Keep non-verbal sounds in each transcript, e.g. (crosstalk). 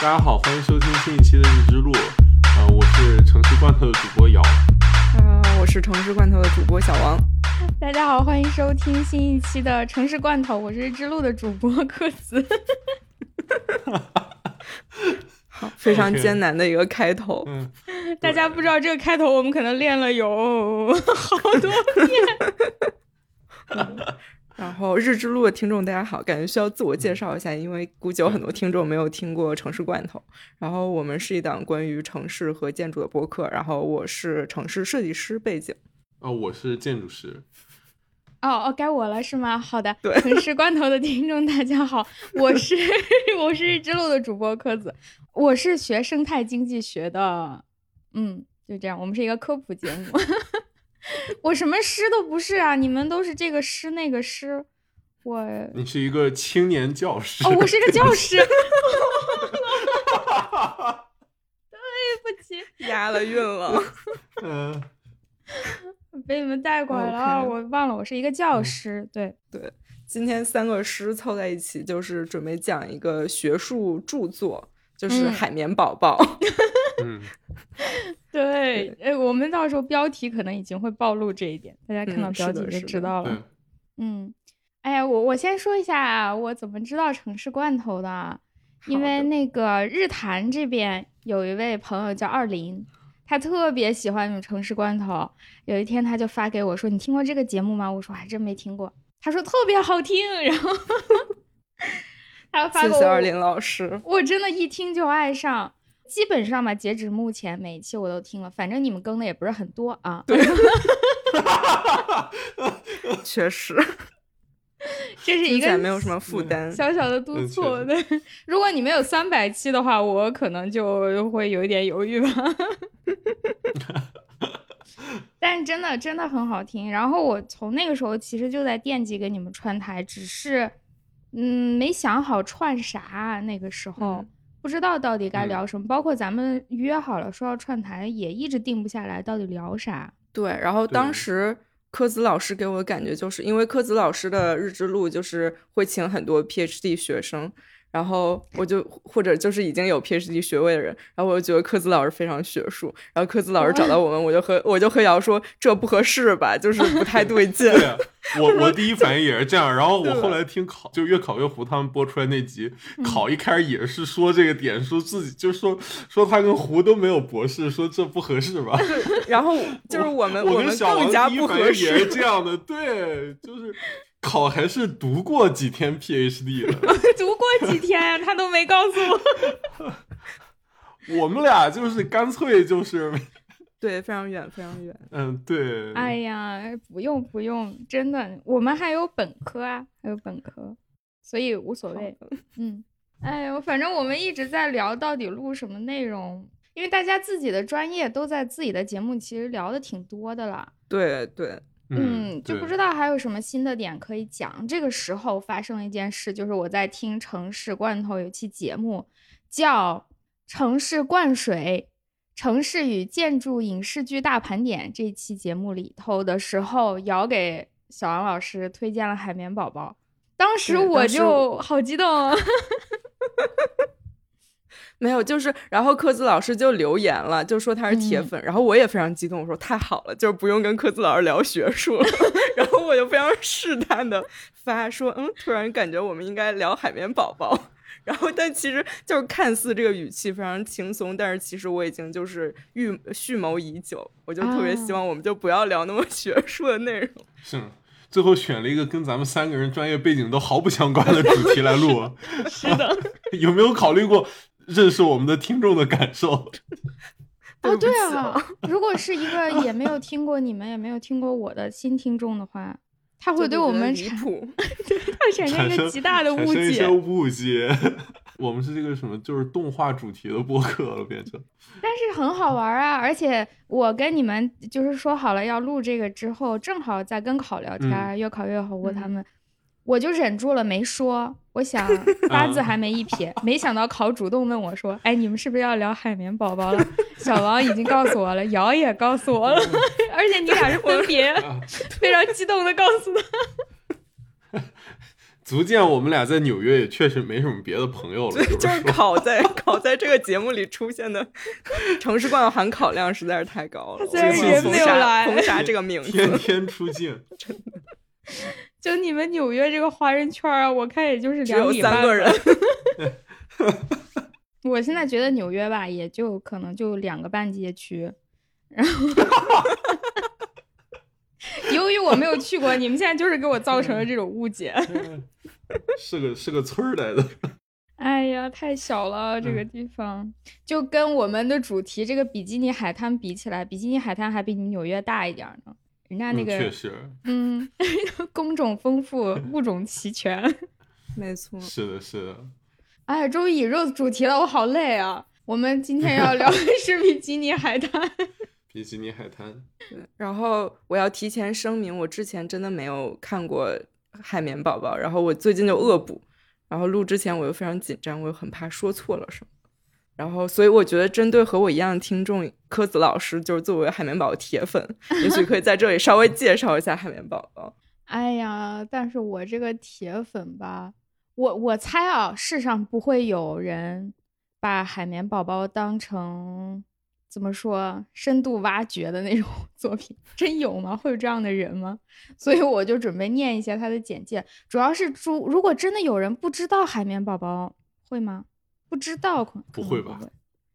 大家好，欢迎收听新一期的《日之路》。呃，我是城市罐头的主播瑶。呃，我是城市罐头的主播小王。大家好，欢迎收听新一期的《城市罐头》，我是日之路的主播克子。好，非常艰难的一个开头。(laughs) 嗯，大家不知道这个开头，我们可能练了有好多遍。(laughs) 然后日之路的听众大家好，感觉需要自我介绍一下，因为估计有很多听众没有听过《城市罐头》。然后我们是一档关于城市和建筑的播客。然后我是城市设计师背景。哦，我是建筑师。哦哦，该我了是吗？好的，对城市罐头的听众大家好，(laughs) 我是 (laughs) 我是日之路的主播柯子，我是学生态经济学的，嗯，就这样，我们是一个科普节目。(laughs) 我什么师都不是啊，你们都是这个师那个师，我 (laughs) 你是一个青年教师。哦，我是一个教 (laughs) 师。对不起，押了韵了。嗯，被你们带拐了，我忘了我是一个教师。对对，今天三个师凑在一起，就是准备讲一个学术著作，就是《海绵宝宝》。嗯，(laughs) 对，哎，我们到时候标题可能已经会暴露这一点，大家看到标题就知道了。嗯，哎呀，我我先说一下我怎么知道城市罐头的，因为那个日坛这边有一位朋友叫二林，他特别喜欢城市罐头。有一天他就发给我说：“你听过这个节目吗？”我说：“还真没听过。”他说：“特别好听。”然后 (laughs) 他发给我。谢谢二林老师，我真的一听就爱上。基本上吧，截止目前每一期我都听了，反正你们更的也不是很多啊。对，(laughs) 确实，(laughs) 这是一个没有什么负担，小小的督促。对，如果你们有三百期的话，我可能就会有一点犹豫吧。(laughs) 但真的真的很好听。然后我从那个时候其实就在惦记给你们串台，只是嗯没想好串啥。那个时候。不知道到底该聊什么，包括咱们约好了说要串台，也一直定不下来，到底聊啥？对，然后当时柯子老师给我的感觉就是，因为柯子老师的日之路就是会请很多 PhD 学生。然后我就或者就是已经有 PhD 学位的人，然后我就觉得科子老师非常学术，然后科子老师找到我们，我就和我就和瑶说这不合适吧，就是不太对劲。对，我我第一反应也是这样，然后我后来听考就越考越糊他们播出来那集，考一开始也是说这个点，说自己就说说他跟胡都没有博士，说这不合适吧。然后 (laughs) 就是我们我们更加不合适，也是这样的，对，就是。考还是读过几天 PhD 了？(laughs) 读过几天呀？他都没告诉我。(laughs) 我们俩就是干脆就是，(laughs) 对，非常远，非常远。嗯，对。哎呀，不用不用，真的，我们还有本科啊，还有本科，所以无所谓。嗯，哎呦，反正我们一直在聊到底录什么内容，因为大家自己的专业都在自己的节目，其实聊的挺多的了。对对。嗯，就不知道还有什么新的点可以讲。这个时候发生了一件事，就是我在听《城市罐头》有期节目，叫《城市灌水：城市与建筑影视剧大盘点》。这期节目里头的时候，姚给小王老师推荐了《海绵宝宝》，当时我就好激动。(laughs) 没有，就是，然后科子老师就留言了，就说他是铁粉，然后我也非常激动，我说太好了，就是不用跟科子老师聊学术了，(laughs) 然后我就非常试探的发说，嗯，突然感觉我们应该聊海绵宝宝，(laughs) 然后但其实就是看似这个语气非常轻松，但是其实我已经就是预蓄谋已久，我就特别希望我们就不要聊那么学术的内容。(laughs) 是，最后选了一个跟咱们三个人专业背景都毫不相关的主题来录。是的，有没有考虑过？认识我们的听众的感受。(laughs) 哦，对啊，如果是一个 (laughs) 也没有听过你们，也没有听过我的新听众的话，他会对我们产对 (laughs) 他产生一个极大的误解。误解，我们是这个什么，就是动画主题的播客了，变成。但是很好玩啊，而且我跟你们就是说好了要录这个之后，正好在跟考聊天，越考越好，过他们。我就忍住了没说，我想 (laughs) 八字还没一撇，没想到考主动问我说：“哎，你们是不是要聊海绵宝宝了？”小王已经告诉我了，瑶也告诉我了，(laughs) 而且你俩是分 (laughs) 别非常激动的告诉他。足见我们俩在纽约也确实没什么别的朋友了。对，就是考在考在这个节目里出现的城市冠含考量实在是太高了。虽然人没有来，封杀这个名字，天天出镜，真的。就你们纽约这个华人圈啊，我看也就是只有三个人。(laughs) 我现在觉得纽约吧，也就可能就两个半街区，然后 (laughs) 由于我没有去过，你们现在就是给我造成了这种误解。是个是个村儿来的。(laughs) 哎呀，太小了这个地方，就跟我们的主题这个比基尼海滩比起来，比基尼海滩还比你们纽约大一点呢。人家那个确实，嗯，(laughs) 工种丰富，(laughs) 物种齐全，没错，是的，是的。哎，终于引入主题了，我好累啊！我们今天要聊的 (laughs) 是比基尼海滩。比基尼海滩。对，然后我要提前声明，我之前真的没有看过《海绵宝宝》，然后我最近就恶补，然后录之前我又非常紧张，我又很怕说错了什么，然后所以我觉得针对和我一样的听众，柯子老师就是作为《海绵宝宝》铁粉，也许可以在这里稍微介绍一下《海绵宝宝》。哎呀，但是我这个铁粉吧。我我猜啊，世上不会有人把海绵宝宝当成怎么说深度挖掘的那种 (laughs) 作品，真有吗？会有这样的人吗？所以我就准备念一下他的简介，主要是如如果真的有人不知道海绵宝宝，会吗？不知道，可不会吧？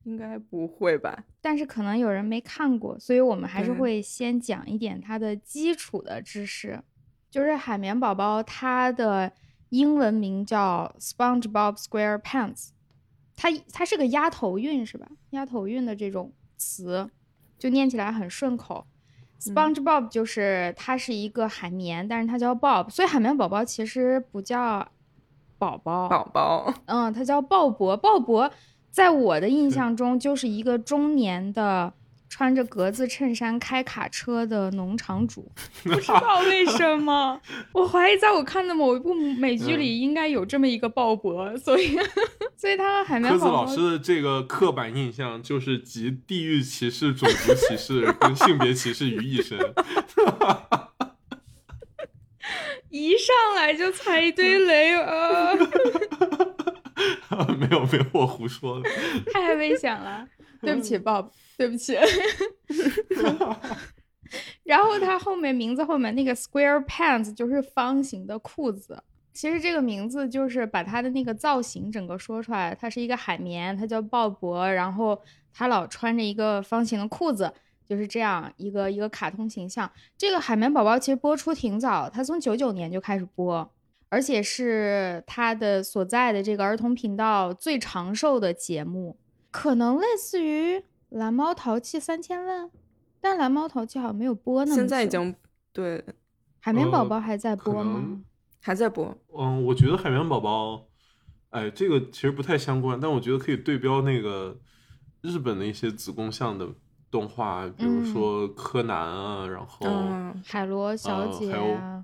应该不会吧？但是可能有人没看过，所以我们还是会先讲一点它的基础的知识，就是海绵宝宝它的。英文名叫 SpongeBob SquarePants，它它是个押头韵是吧？押头韵的这种词，就念起来很顺口。SpongeBob 就是它是一个海绵，但是它叫 Bob，所以海绵宝宝其实不叫宝宝，宝宝，嗯，他叫鲍勃。鲍勃在我的印象中就是一个中年的。穿着格子衬衫开卡车的农场主，(laughs) 不知道为什么，我怀疑在我看的某一部美剧里应该有这么一个鲍勃，所以，所以他和海绵宝宝。老师的这个刻板印象就是集地域歧视、种族歧视跟性别歧视于一身，(laughs) 一上来就踩一堆雷啊！(laughs) 没有没有，我胡说的，太危险了，对不起，Bob。对不起，(laughs) 然后它后面名字后面那个 square pants 就是方形的裤子。其实这个名字就是把它的那个造型整个说出来。它是一个海绵，它叫鲍勃，然后他老穿着一个方形的裤子，就是这样一个一个卡通形象。这个海绵宝宝其实播出挺早，它从九九年就开始播，而且是它的所在的这个儿童频道最长寿的节目，可能类似于。蓝猫淘气三千问，但蓝猫淘气好像没有播呢。现在已经对，海绵宝宝还在播吗？还在播。嗯，我觉得海绵宝宝，哎，这个其实不太相关，但我觉得可以对标那个日本的一些子宫向的动画，比如说柯南啊，然后海螺小姐啊。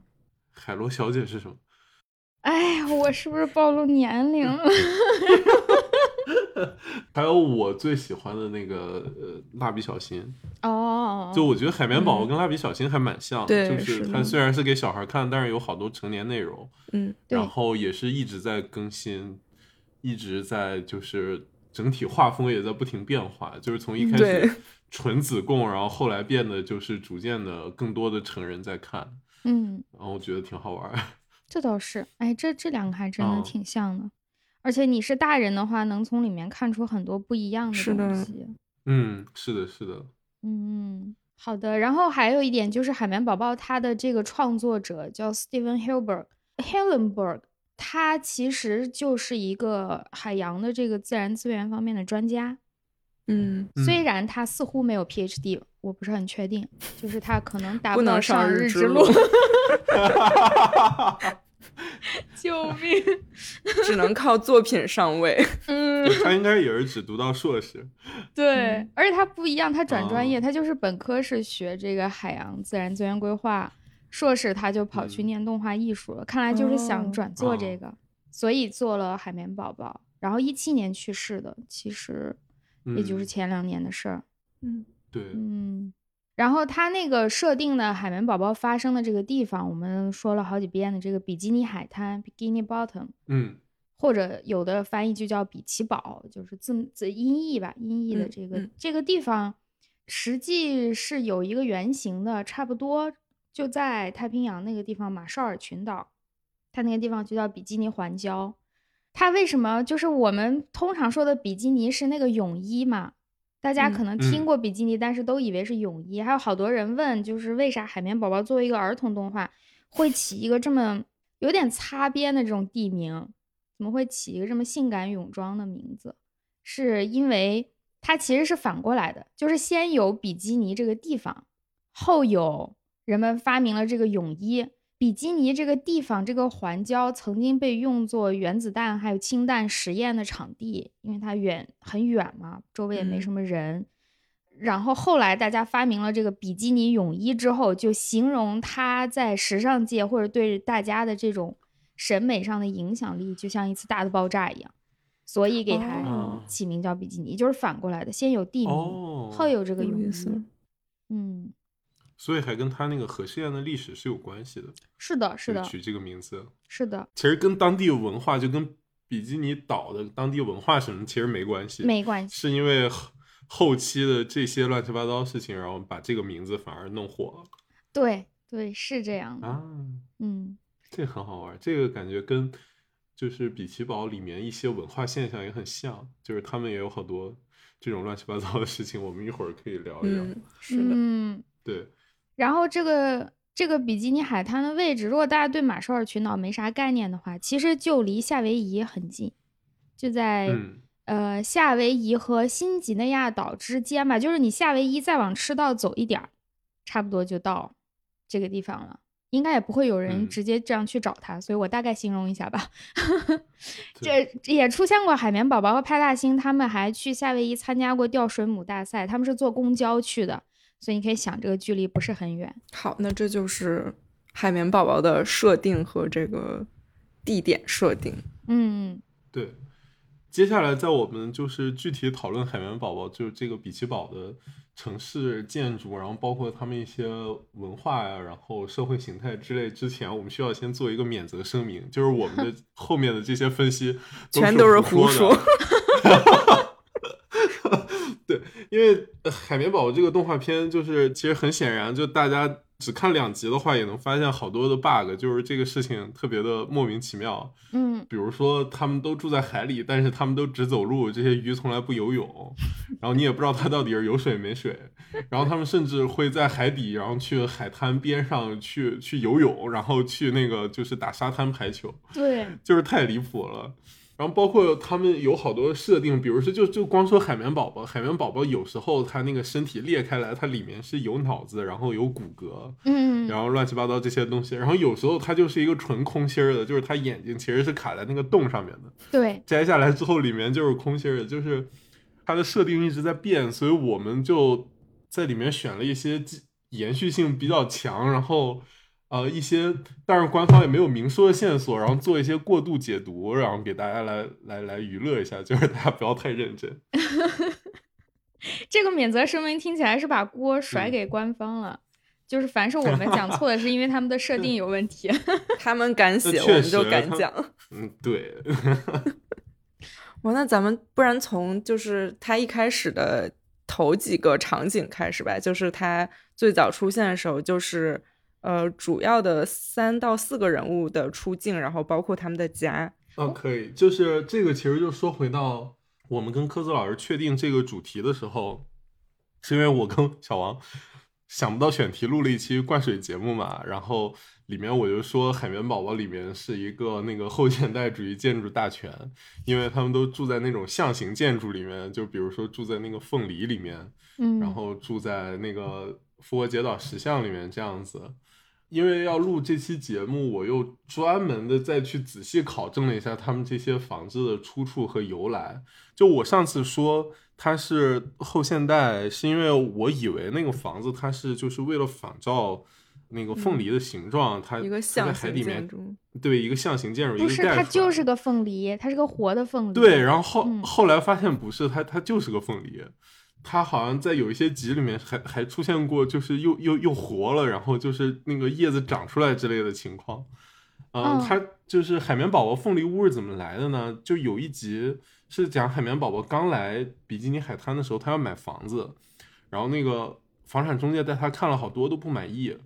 海螺小姐是什么？(laughs) 哎呀，我是不是暴露年龄了？(laughs) 还有我最喜欢的那个呃，蜡笔小新哦，就我觉得海绵宝宝跟蜡笔小新还蛮像，就是它虽然是给小孩看，但是有好多成年内容，嗯，然后也是一直在更新，一直在就是整体画风也在不停变化，就是从一开始纯子贡，然后后来变得就是逐渐的更多的成人在看，嗯，然后我觉得挺好玩。(laughs) 这倒是，哎，这这两个还真的挺像的。而且你是大人的话，能从里面看出很多不一样的东西。嗯，是的，是的。嗯，好的。然后还有一点就是，海绵宝宝它的这个创作者叫 Steven Hilberg，Hillenberg，他其实就是一个海洋的这个自然资源方面的专家。嗯，虽然他似乎没有 PhD，我不是很确定，就是他可能达不到上日之路。(laughs) (laughs) 救命！只能靠作品上位。(laughs) 嗯，他应该也是只读到硕士。对，而且他不一样，他转专业，他就是本科是学这个海洋自然资源规划，硕士他就跑去念动画艺术了。看来就是想转做这个，所以做了海绵宝宝。然后一七年去世的，其实也就是前两年的事儿。嗯，对，嗯。然后他那个设定的海绵宝宝发生的这个地方，我们说了好几遍的这个比基尼海滩 （Bikini Bottom），嗯，或者有的翻译就叫比奇堡，就是字字音译吧，音译的这个这个地方，实际是有一个原型的，差不多就在太平洋那个地方马绍尔群岛，它那个地方就叫比基尼环礁。它为什么就是我们通常说的比基尼是那个泳衣嘛？大家可能听过比基尼，但是都以为是泳衣。还有好多人问，就是为啥海绵宝宝作为一个儿童动画，会起一个这么有点擦边的这种地名？怎么会起一个这么性感泳装的名字？是因为它其实是反过来的，就是先有比基尼这个地方，后有人们发明了这个泳衣。比基尼这个地方，这个环礁曾经被用作原子弹还有氢弹实验的场地，因为它远很远嘛，周围也没什么人。然后后来大家发明了这个比基尼泳衣之后，就形容它在时尚界或者对大家的这种审美上的影响力，就像一次大的爆炸一样，所以给它起名叫比基尼，就是反过来的，先有地名，后有这个泳衣。嗯。所以还跟他那个核试验的历史是有关系的。是的，是的。取这个名字。是的。其实跟当地文化，就跟比基尼岛的当地文化什么，其实没关系。没关系。是因为后期的这些乱七八糟事情，然后把这个名字反而弄火了。对对，是这样的啊。嗯，这很好玩。这个感觉跟就是比奇堡里面一些文化现象也很像，就是他们也有好多这种乱七八糟的事情。我们一会儿可以聊一聊。是的。嗯，对。然后这个这个比基尼海滩的位置，如果大家对马绍尔群岛没啥概念的话，其实就离夏威夷很近，就在呃夏威夷和新几内亚岛之间吧。就是你夏威夷再往赤道走一点儿，差不多就到这个地方了。应该也不会有人直接这样去找它，所以我大概形容一下吧。(laughs) 这也出现过海绵宝宝和派大星，他们还去夏威夷参加过钓水母大赛，他们是坐公交去的。所以你可以想，这个距离不是很远。好，那这就是海绵宝宝的设定和这个地点设定。嗯，对。接下来，在我们就是具体讨论海绵宝宝，就是这个比奇堡的城市建筑，然后包括他们一些文化呀，然后社会形态之类之前，我们需要先做一个免责声明，就是我们的 (laughs) 后面的这些分析全都是胡说。(laughs) 对，因为海绵宝宝这个动画片，就是其实很显然，就大家只看两集的话，也能发现好多的 bug，就是这个事情特别的莫名其妙。嗯，比如说他们都住在海里，但是他们都只走路，这些鱼从来不游泳，然后你也不知道它到底是有水没水。然后他们甚至会在海底，然后去海滩边上去去游泳，然后去那个就是打沙滩排球。对，就是太离谱了。然后包括他们有好多设定，比如说就就光说海绵宝宝，海绵宝宝有时候它那个身体裂开来，它里面是有脑子，然后有骨骼，嗯，然后乱七八糟这些东西。然后有时候它就是一个纯空心儿的，就是它眼睛其实是卡在那个洞上面的。对，摘下来之后里面就是空心儿的，就是它的设定一直在变，所以我们就在里面选了一些延续性比较强，然后。呃，一些，但是官方也没有明说的线索，然后做一些过度解读，然后给大家来来来娱乐一下，就是大家不要太认真。(laughs) 这个免责声明听起来是把锅甩给官方了，就是凡是我们讲错的，是因为他们的设定有问题。(laughs) 他们敢写，我们就敢讲。嗯，对。(laughs) 哇，那咱们不然从就是他一开始的头几个场景开始吧，就是他最早出现的时候，就是。呃，主要的三到四个人物的出镜，然后包括他们的家。哦，可以，就是这个，其实就说回到我们跟科子老师确定这个主题的时候，是因为我跟小王想不到选题，录了一期灌水节目嘛，然后里面我就说海绵宝宝里面是一个那个后现代主义建筑大全，因为他们都住在那种象形建筑里面，就比如说住在那个凤梨里面，嗯，然后住在那个复活节岛石像里面这样子。因为要录这期节目，我又专门的再去仔细考证了一下他们这些房子的出处和由来。就我上次说它是后现代，是因为我以为那个房子它是就是为了仿照那个凤梨的形状，它一个象形建筑，对，一个象形建筑，不是它就是个凤梨，它是个活的凤梨。对，然后后后来发现不是，它它就是个凤梨。它好像在有一些集里面还还出现过，就是又又又活了，然后就是那个叶子长出来之类的情况。嗯，它就是海绵宝宝凤梨屋是怎么来的呢？就有一集是讲海绵宝宝刚来比基尼海滩的时候，他要买房子，然后那个房产中介带他看了好多都不满意，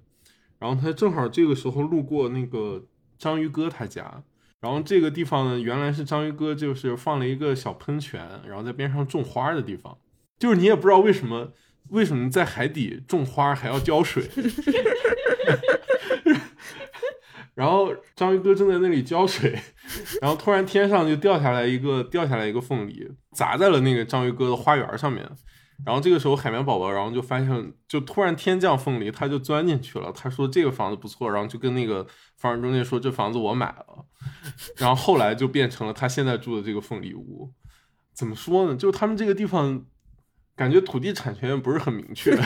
然后他正好这个时候路过那个章鱼哥他家，然后这个地方呢原来是章鱼哥就是放了一个小喷泉，然后在边上种花的地方，就是你也不知道为什么为什么在海底种花还要浇水。(laughs) (laughs) 然后章鱼哥正在那里浇水，然后突然天上就掉下来一个掉下来一个凤梨，砸在了那个章鱼哥的花园上面。然后这个时候海绵宝宝，然后就发现就突然天降凤梨，他就钻进去了。他说这个房子不错，然后就跟那个房产中介说这房子我买了。(laughs) 然后后来就变成了他现在住的这个凤梨屋。怎么说呢？就是他们这个地方感觉土地产权不是很明确。(laughs)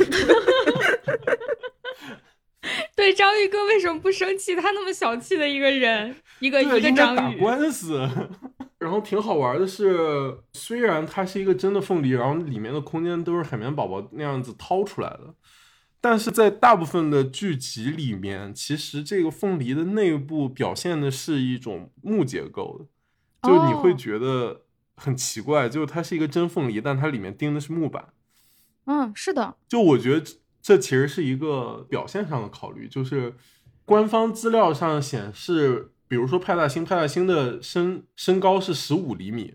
对章鱼哥为什么不生气？他那么小气的一个人，一个一个章鱼。打官司，(laughs) 然后挺好玩的是，虽然它是一个真的凤梨，然后里面的空间都是海绵宝宝那样子掏出来的，但是在大部分的剧集里面，其实这个凤梨的内部表现的是一种木结构的，就你会觉得很奇怪，就是它是一个真凤梨，但它里面钉的是木板。嗯，是的。就我觉得。这其实是一个表现上的考虑，就是官方资料上显示，比如说派大星，派大星的身身高是十五厘米，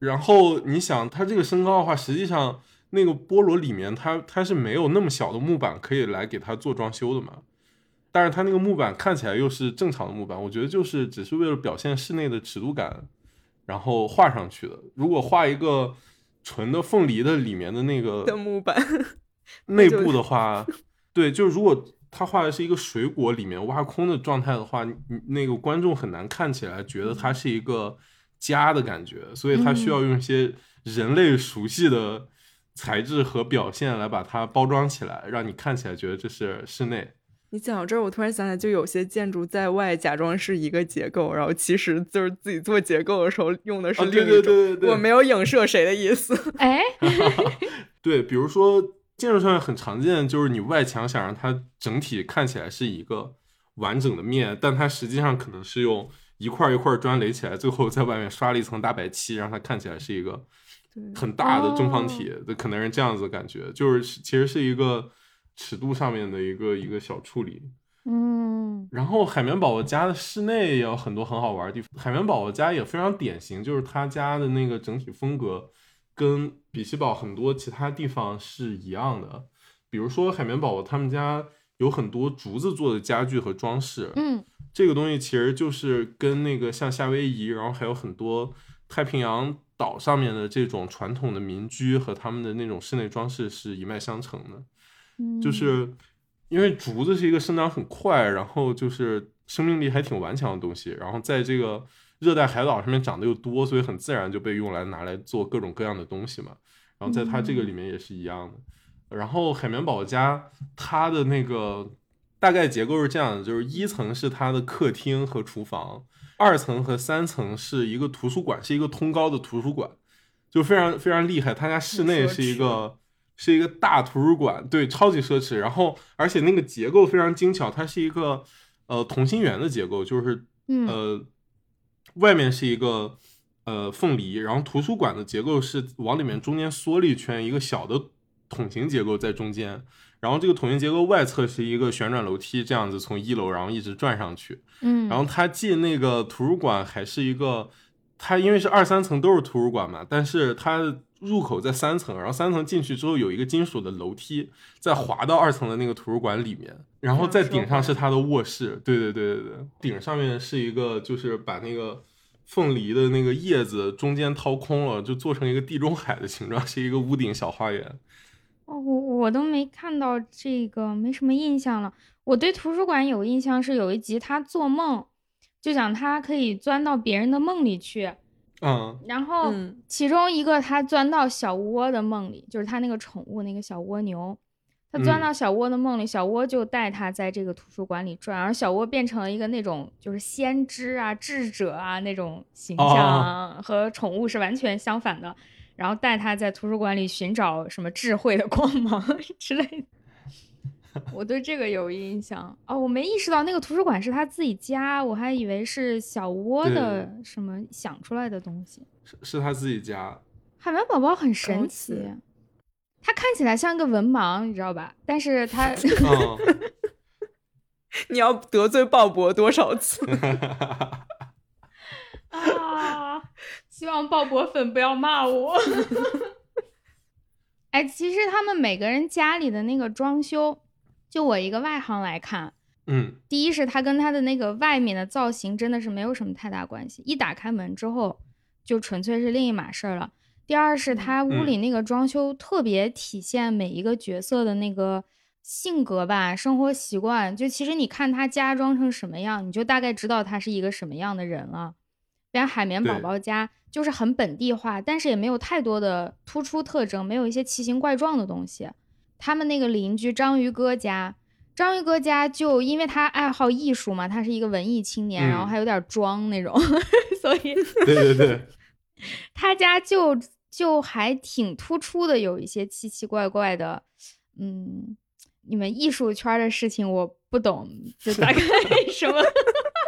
然后你想它这个身高的话，实际上那个菠萝里面它它是没有那么小的木板可以来给它做装修的嘛，但是它那个木板看起来又是正常的木板，我觉得就是只是为了表现室内的尺度感，然后画上去的。如果画一个纯的凤梨的里面的那个的木板。(laughs) 内部的话，对，就是如果他画的是一个水果里面挖空的状态的话，那个观众很难看起来觉得它是一个家的感觉，所以他需要用一些人类熟悉的材质和表现来把它包装起来，让你看起来觉得这是室内。你讲到这儿，我突然想起来，就有些建筑在外假装是一个结构，然后其实就是自己做结构的时候用的是另一种。我没有影射谁的意思。哎，(laughs) 对，比如说。建筑上面很常见，就是你外墙想让它整体看起来是一个完整的面，但它实际上可能是用一块一块砖垒起来，最后在外面刷了一层大白漆，让它看起来是一个很大的正方体。可能是这样子的感觉，就是其实是一个尺度上面的一个一个小处理。嗯，然后海绵宝宝家的室内也有很多很好玩的地方。海绵宝宝家也非常典型，就是他家的那个整体风格。跟比奇堡很多其他地方是一样的，比如说海绵宝宝他们家有很多竹子做的家具和装饰，嗯，这个东西其实就是跟那个像夏威夷，然后还有很多太平洋岛上面的这种传统的民居和他们的那种室内装饰是一脉相承的，就是因为竹子是一个生长很快，然后就是生命力还挺顽强的东西，然后在这个。热带海岛上面长得又多，所以很自然就被用来拿来做各种各样的东西嘛。然后在它这个里面也是一样的。然后海绵宝宝家它的那个大概结构是这样的：就是一层是它的客厅和厨房，二层和三层是一个图书馆，是一个通高的图书馆，就非常非常厉害。他家室内是一个是一个大图书馆，对，超级奢侈。然后而且那个结构非常精巧，它是一个呃同心圆的结构，就是呃。外面是一个呃凤梨，然后图书馆的结构是往里面中间缩了一圈，一个小的桶形结构在中间，然后这个桶形结构外侧是一个旋转楼梯，这样子从一楼然后一直转上去，嗯，然后它进那个图书馆还是一个，它因为是二三层都是图书馆嘛，但是它入口在三层，然后三层进去之后有一个金属的楼梯，再滑到二层的那个图书馆里面。然后在顶上是他的卧室，对对对对对，顶上面是一个，就是把那个凤梨的那个叶子中间掏空了，就做成一个地中海的形状，是一个屋顶小花园。哦，我我都没看到这个，没什么印象了。我对图书馆有印象是有一集他做梦，就讲他可以钻到别人的梦里去，嗯，然后其中一个他钻到小窝的梦里，就是他那个宠物那个小蜗牛。他钻到小窝的梦里，小窝就带他在这个图书馆里转，而小窝变成了一个那种就是先知啊、智者啊那种形象，和宠物是完全相反的。然后带他在图书馆里寻找什么智慧的光芒 (laughs) 之类的。(laughs) 我对这个有印象哦，我没意识到那个图书馆是他自己家，我还以为是小窝的什么想出来的东西。是是他自己家。海绵宝宝很神奇，他看起来像个文盲，你知道吧？但是他 (laughs) (laughs) 你要得罪鲍勃多少次？啊！希望鲍勃粉不要骂我。哎，其实他们每个人家里的那个装修。就我一个外行来看，嗯，第一是它跟它的那个外面的造型真的是没有什么太大关系，一打开门之后就纯粹是另一码事儿了。第二是它屋里那个装修特别体现每一个角色的那个性格吧，生活习惯。就其实你看他家装成什么样，你就大概知道他是一个什么样的人了。连海绵宝宝家就是很本地化，但是也没有太多的突出特征，没有一些奇形怪状的东西。他们那个邻居章鱼哥家，章鱼哥家就因为他爱好艺术嘛，他是一个文艺青年，然后还有点装那种，(laughs) 所以对对对，(laughs) 他家就就还挺突出的，有一些奇奇怪怪的，嗯，你们艺术圈的事情我不懂，就大概什么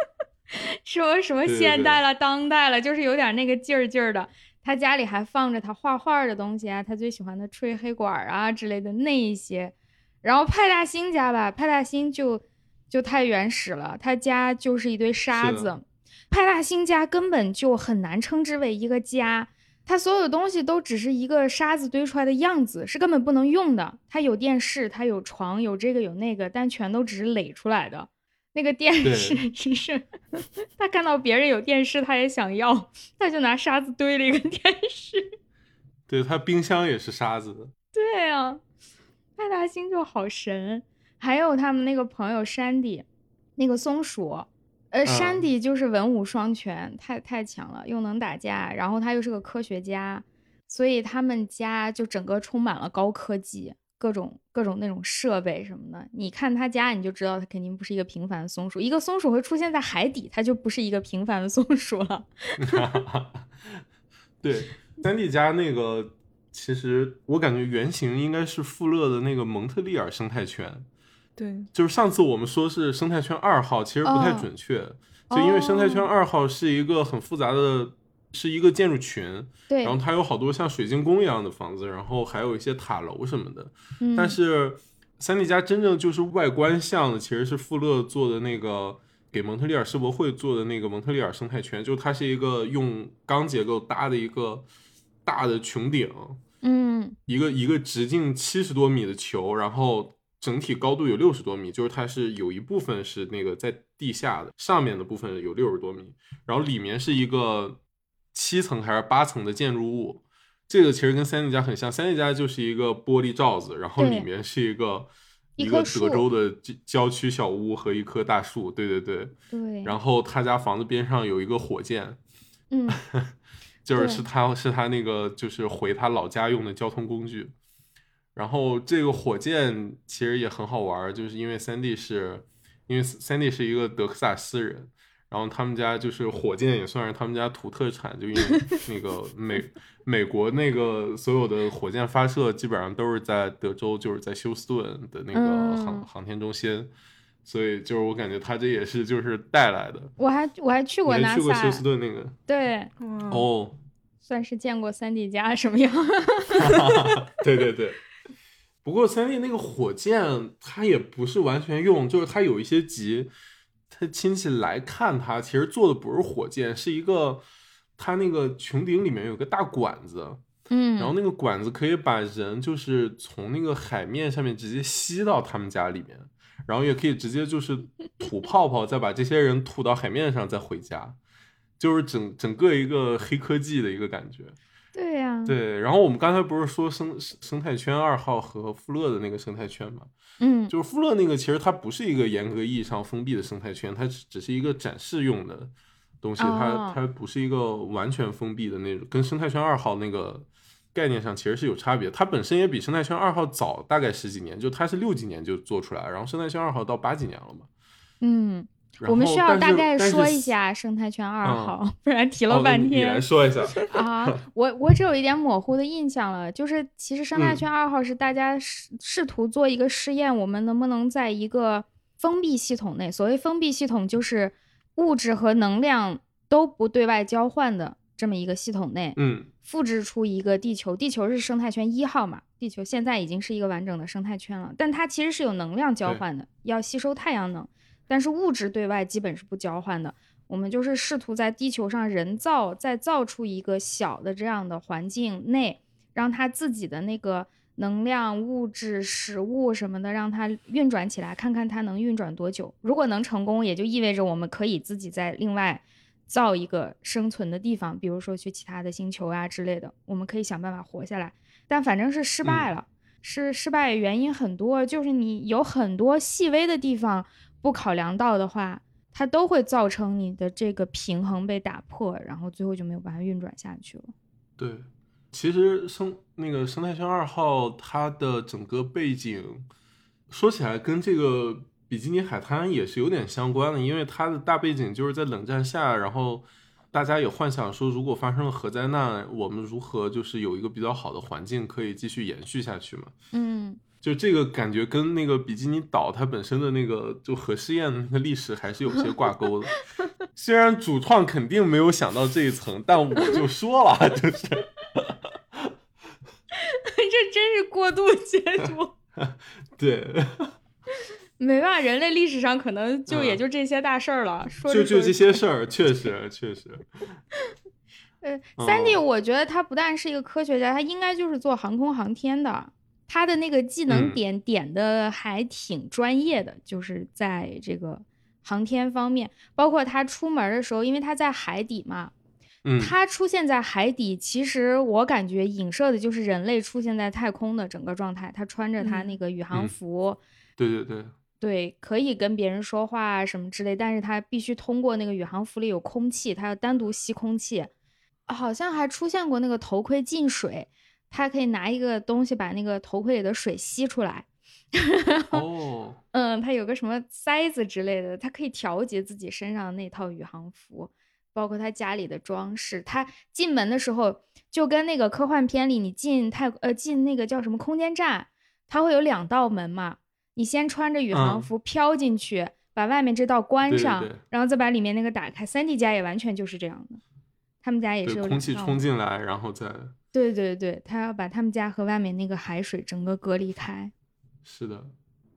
(laughs) 什么什么现代了、当代了，就是有点那个劲儿劲儿的。他家里还放着他画画的东西啊，他最喜欢的吹黑管啊之类的那一些。然后派大星家吧，派大星就就太原始了，他家就是一堆沙子。派大星家根本就很难称之为一个家，他所有的东西都只是一个沙子堆出来的样子，是根本不能用的。他有电视，他有床，有这个有那个，但全都只是垒出来的。那个电视只是他看到别人有电视，他也想要，他就拿沙子堆了一个电视。(laughs) 对他冰箱也是沙子的。对啊，派大星就好神。还有他们那个朋友山迪，那个松鼠，呃，山迪就是文武双全，太太强了，又能打架，然后他又是个科学家，所以他们家就整个充满了高科技。各种各种那种设备什么的，你看他家，你就知道他肯定不是一个平凡的松鼠。一个松鼠会出现在海底，它就不是一个平凡的松鼠了。(laughs) 对，三弟家那个，其实我感觉原型应该是富勒的那个蒙特利尔生态圈。对，就是上次我们说是生态圈二号，其实不太准确，就因为生态圈二号是一个很复杂的。是一个建筑群，对，然后它有好多像水晶宫一样的房子，然后还有一些塔楼什么的。嗯，但是三 D 家真正就是外观像的，其实是富勒做的那个给蒙特利尔世博会做的那个蒙特利尔生态圈，就它是一个用钢结构搭的一个大的穹顶，嗯，一个一个直径七十多米的球，然后整体高度有六十多米，就是它是有一部分是那个在地下的，上面的部分有六十多米，然后里面是一个。七层还是八层的建筑物，这个其实跟三 D 家很像。三 D 家就是一个玻璃罩子，然后里面是一个一个德州的郊区小屋和一棵大树。对对对对。然后他家房子边上有一个火箭，嗯，就是是他是他那个就是回他老家用的交通工具。然后这个火箭其实也很好玩，就是因为三 D 是因为三 D 是一个德克萨斯人。然后他们家就是火箭也算是他们家土特产，就因为 (laughs) 那个美美国那个所有的火箭发射基本上都是在德州，就是在休斯顿的那个航航天中心，所以就是我感觉他这也是就是带来的。我还我还去过去过休斯顿那个，对，哦，(laughs) 算是见过三 D 家什么样。(laughs) 对对对，不过三 D 那个火箭它也不是完全用，就是它有一些级。他亲戚来看他，其实坐的不是火箭，是一个他那个穹顶里面有个大管子，嗯，然后那个管子可以把人就是从那个海面上面直接吸到他们家里面，然后也可以直接就是吐泡泡，再把这些人吐到海面上再回家，就是整整个一个黑科技的一个感觉。对呀，对。然后我们刚才不是说生生态圈二号和富勒的那个生态圈吗？嗯，就是富勒那个，其实它不是一个严格意义上封闭的生态圈，它只只是一个展示用的东西，它它不是一个完全封闭的那种，跟生态圈二号那个概念上其实是有差别。它本身也比生态圈二号早大概十几年，就它是六几年就做出来，然后生态圈二号到八几年了嘛。嗯，我们需要大概说一下生态圈二号，不然提了半天。你来说一下 (laughs) 啊，我我只有一点模糊的印象了，就是其实生态圈二号是大家试试图做一个试验，我们能不能在一个封闭系统内，所谓封闭系统就是物质和能量都不对外交换的这么一个系统内，嗯，复制出一个地球，地球是生态圈一号嘛，地球现在已经是一个完整的生态圈了，但它其实是有能量交换的，要吸收太阳能。但是物质对外基本是不交换的，我们就是试图在地球上人造再造出一个小的这样的环境内，让它自己的那个能量、物质、食物什么的，让它运转起来，看看它能运转多久。如果能成功，也就意味着我们可以自己在另外造一个生存的地方，比如说去其他的星球啊之类的，我们可以想办法活下来。但反正是失败了，是失败原因很多，就是你有很多细微的地方。不考量到的话，它都会造成你的这个平衡被打破，然后最后就没有办法运转下去了。对，其实生那个生态圈二号，它的整个背景说起来跟这个比基尼海滩也是有点相关的，因为它的大背景就是在冷战下，然后大家也幻想说，如果发生了核灾难，我们如何就是有一个比较好的环境可以继续延续下去嘛？嗯。就这个感觉跟那个比基尼岛它本身的那个就核试验的那个历史还是有些挂钩的。虽然主创肯定没有想到这一层，但我就说了，就是，(laughs) 这真是过度解读。(laughs) 对，没办法，人类历史上可能就也就这些大事儿了。说就就这些事儿，确实确实。(laughs) 呃，三弟，我觉得他不但是一个科学家，他应该就是做航空航天的。他的那个技能点点的还挺专业的，就是在这个航天方面，包括他出门的时候，因为他在海底嘛，嗯，他出现在海底，其实我感觉影射的就是人类出现在太空的整个状态。他穿着他那个宇航服，对对对，对，可以跟别人说话什么之类，但是他必须通过那个宇航服里有空气，他要单独吸空气，好像还出现过那个头盔进水。他可以拿一个东西把那个头盔里的水吸出来。(laughs) (laughs) 哦，嗯，他有个什么塞子之类的，他可以调节自己身上的那套宇航服，包括他家里的装饰。他进门的时候就跟那个科幻片里你进太呃进那个叫什么空间站，它会有两道门嘛，你先穿着宇航服飘进去，把外面这道关上，然后再把里面那个打开。三 D 家也完全就是这样的，他们家也是有空气冲进来，然后再。对对对，他要把他们家和外面那个海水整个隔离开。是的，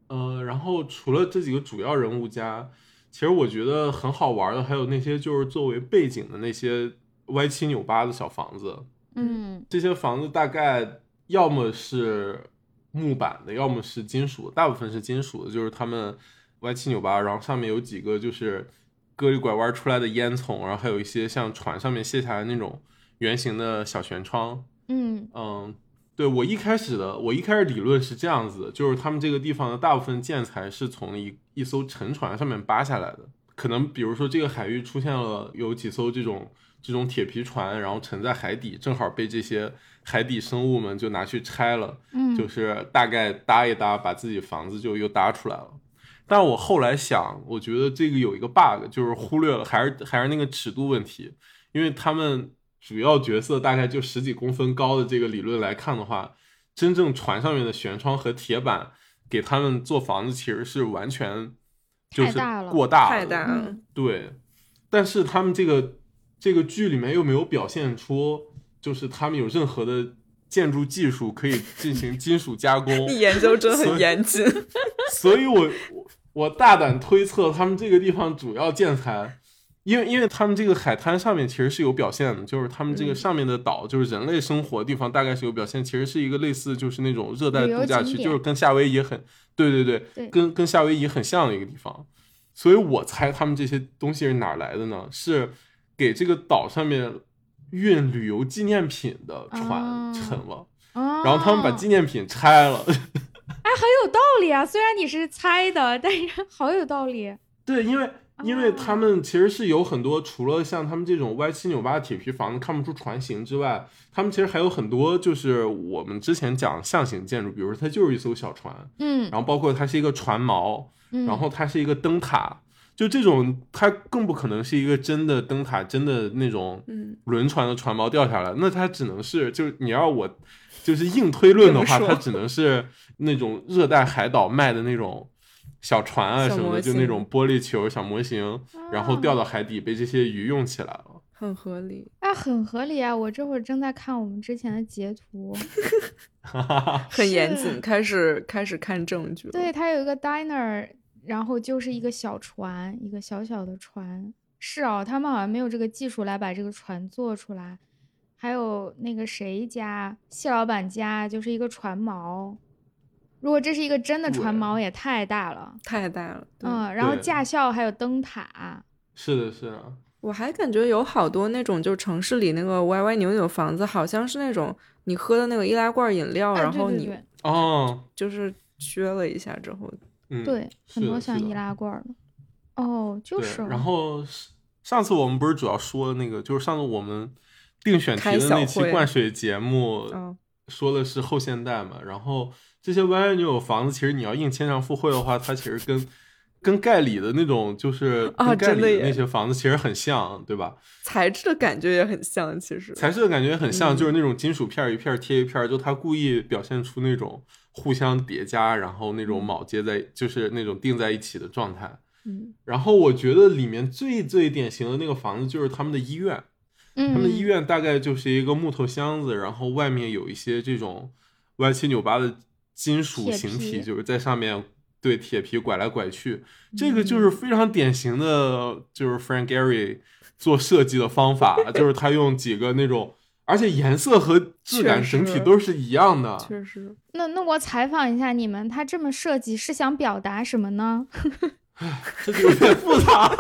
呃，然后除了这几个主要人物家，其实我觉得很好玩的还有那些就是作为背景的那些歪七扭八的小房子。嗯，这些房子大概要么是木板的，要么是金属，大部分是金属的，就是他们歪七扭八，然后上面有几个就是割里拐弯出来的烟囱，然后还有一些像船上面卸下来那种。圆形的小舷窗，嗯。嗯，对我一开始的我一开始理论是这样子，就是他们这个地方的大部分建材是从一一艘沉船上面扒下来的，可能比如说这个海域出现了有几艘这种这种铁皮船，然后沉在海底，正好被这些海底生物们就拿去拆了，嗯，就是大概搭一搭，把自己房子就又搭出来了。但我后来想，我觉得这个有一个 bug，就是忽略了，还是还是那个尺度问题，因为他们。主要角色大概就十几公分高的这个理论来看的话，真正船上面的舷窗和铁板给他们做房子其实是完全就是过大了，太大了。对，但是他们这个这个剧里面又没有表现出，就是他们有任何的建筑技术可以进行金属加工。(laughs) 你研究真很严谨，(laughs) 所以我我大胆推测，他们这个地方主要建材。因为，因为他们这个海滩上面其实是有表现的，就是他们这个上面的岛，就是人类生活的地方，大概是有表现。其实是一个类似，就是那种热带度假区，就是跟夏威夷很，对对对，跟跟夏威夷很像的一个地方。所以我猜他们这些东西是哪来的呢？是给这个岛上面运旅游纪念品的船沉了，然后他们把纪念品拆了。哎，很有道理啊！虽然你是猜的，但是好有道理。(laughs) 对，因为。因为他们其实是有很多，除了像他们这种歪七扭八的铁皮房子看不出船型之外，他们其实还有很多，就是我们之前讲象形建筑，比如说它就是一艘小船，嗯，然后包括它是一个船锚，然后它是一个灯塔，就这种，它更不可能是一个真的灯塔，真的那种轮船的船锚掉下来，那它只能是，就是你要我就是硬推论的话，它只能是那种热带海岛卖的那种小船啊什么的，就那种玻璃球小模型，然后掉到海底被这些鱼用起来了，很合理啊，很合理啊！我这会儿正在看我们之前的截图，(laughs) 很严谨，开始开始看证据了。对，它有一个 diner。然后就是一个小船，一个小小的船。是哦，他们好像没有这个技术来把这个船做出来。还有那个谁家，谢老板家，就是一个船锚。如果这是一个真的船锚，也太大了，太大了。嗯，然后驾校还有灯塔。是的，是的。我还感觉有好多那种，就城市里那个歪歪扭扭房子，好像是那种你喝的那个易拉罐饮料，然后你哦，就是削了一下之后。对，很多像易拉罐的，哦，就是。然后上次我们不是主要说那个，就是上次我们定选题的那期灌水节目，说的是后现代嘛。然后这些歪歪扭扭房子，其实你要硬牵上附会的话，它其实跟跟盖里的那种就是啊盖里的那些房子其实很像，对吧？材质的感觉也很像，其实材质的感觉也很像，就是那种金属片一片贴一片，就他故意表现出那种。互相叠加，然后那种铆接在，就是那种钉在一起的状态。嗯，然后我觉得里面最最典型的那个房子就是他们的医院。嗯，他们的医院大概就是一个木头箱子，然后外面有一些这种歪七扭八的金属形体，就是在上面对铁皮拐来拐去。这个就是非常典型的，就是 Frank Gehry 做设计的方法，(laughs) 就是他用几个那种。而且颜色和质感整体都是一样的，确实。那那我采访一下你们，他这么设计是想表达什么呢？这有点复杂。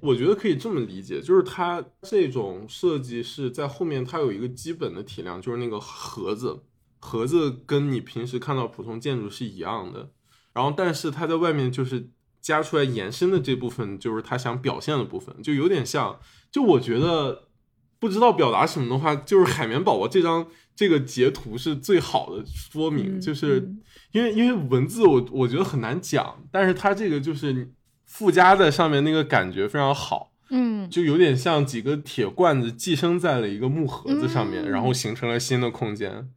我觉得可以这么理解，就是它这种设计是在后面，它有一个基本的体量，就是那个盒子，盒子跟你平时看到普通建筑是一样的，然后但是它在外面就是加出来延伸的这部分，就是它想表现的部分，就有点像。就我觉得，不知道表达什么的话，就是海绵宝宝这张这个截图是最好的说明，就是因为因为文字我我觉得很难讲，但是它这个就是附加在上面那个感觉非常好，嗯，就有点像几个铁罐子寄生在了一个木盒子上面，然后形成了新的空间，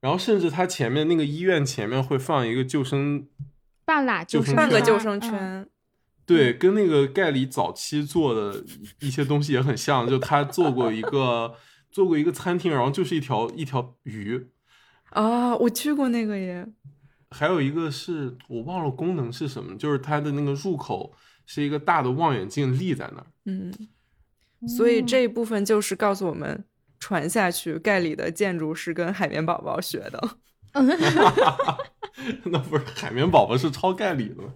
然后甚至它前面那个医院前面会放一个救生半拉救生半个救生圈。对，跟那个盖里早期做的一些东西也很像，就他做过一个 (laughs) 做过一个餐厅，然后就是一条一条鱼。啊，我去过那个耶。还有一个是我忘了功能是什么，就是它的那个入口是一个大的望远镜立在那儿。嗯，所以这一部分就是告诉我们，传下去盖里的建筑是跟海绵宝宝学的。(laughs) 那不是海绵宝宝是抄盖里的吗？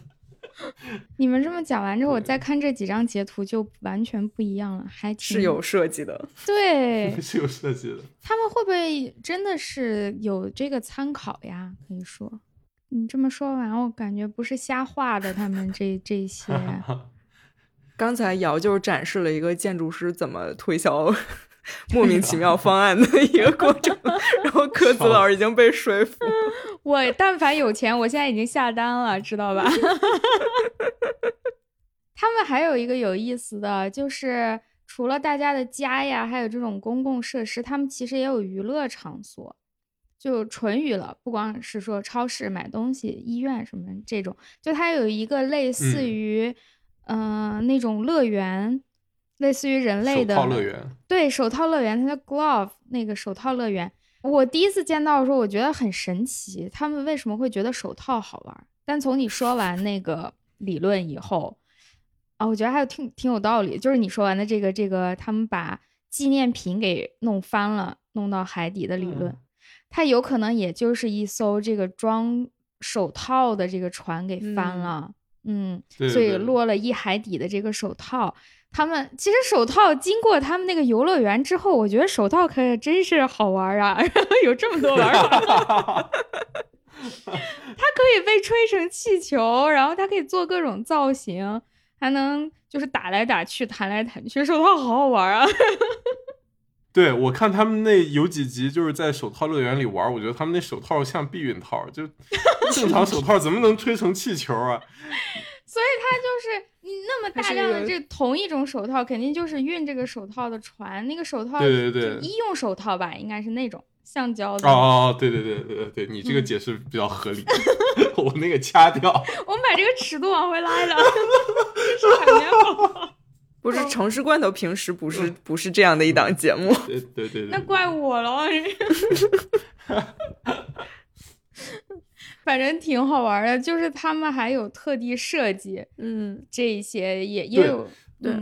(laughs) (laughs) 你们这么讲完之后，我再看这几张截图就完全不一样了，还是有设计的。(laughs) 对，(laughs) 是有设计的。他们会不会真的是有这个参考呀？可以说，你这么说完，我感觉不是瞎画的。他们这这些，刚才瑶就展示了一个建筑师怎么推销。(laughs) 莫名其妙方案的一个过程，(laughs) 然后科子老师已经被说服。(laughs) 我但凡有钱，我现在已经下单了，知道吧？他们还有一个有意思的，就是除了大家的家呀，还有这种公共设施，他们其实也有娱乐场所，就纯娱乐，不光是说超市买东西、医院什么这种，就它有一个类似于嗯那种乐园。类似于人类的手套乐园，对手套乐园，它叫 Glove 那个手套乐园。我第一次见到的时候，我觉得很神奇，他们为什么会觉得手套好玩？但从你说完那个理论以后，啊，我觉得还有挺挺有道理。就是你说完的这个这个，他们把纪念品给弄翻了，弄到海底的理论，它有可能也就是一艘这个装手套的这个船给翻了，嗯，所以落了一海底的这个手套。他们其实手套经过他们那个游乐园之后，我觉得手套可真是好玩啊！(laughs) 有这么多玩法，(laughs) 它可以被吹成气球，然后它可以做各种造型，还能就是打来打去、弹来弹去，手套好好玩啊！(laughs) 对我看他们那有几集就是在手套乐园里玩，我觉得他们那手套像避孕套，就正常手套怎么能吹成气球啊？所以它就是那么大量的这同一种手套，肯定就是运这个手套的船。那个手套，对对对，医用手套吧，应该是那种橡胶的。哦哦，对对对对对对，你这个解释比较合理。(laughs) 我那个掐掉，(laughs) 我们把这个尺度往回拉一拉，(laughs) 是海绵宝宝。不是城市罐头，平时不是不是这样的一档节目。对对对，那怪我了。反正挺好玩的，就是他们还有特地设计，嗯，这一些也也有，对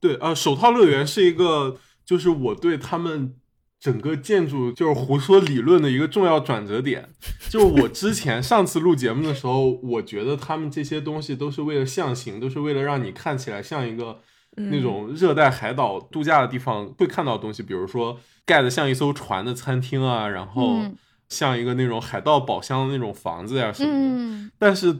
对呃，手套乐园是一个，就是我对他们整个建筑就是胡说理论的一个重要转折点。就是我之前上次录节目的时候，我觉得他们这些东西都是为了象形，都是为了让你看起来像一个。那种热带海岛度假的地方会看到的东西，比如说盖的像一艘船的餐厅啊，然后像一个那种海盗宝箱的那种房子呀什么的。但是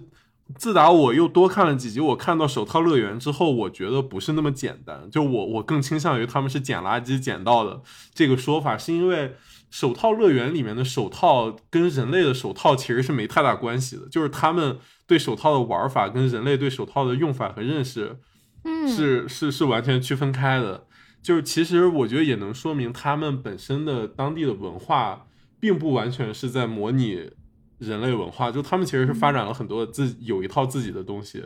自打我又多看了几集，我看到手套乐园之后，我觉得不是那么简单。就我我更倾向于他们是捡垃圾捡到的这个说法，是因为手套乐园里面的手套跟人类的手套其实是没太大关系的，就是他们对手套的玩法跟人类对手套的用法和认识。嗯是是是完全区分开的，就是其实我觉得也能说明他们本身的当地的文化并不完全是在模拟人类文化，就他们其实是发展了很多自有一套自己的东西，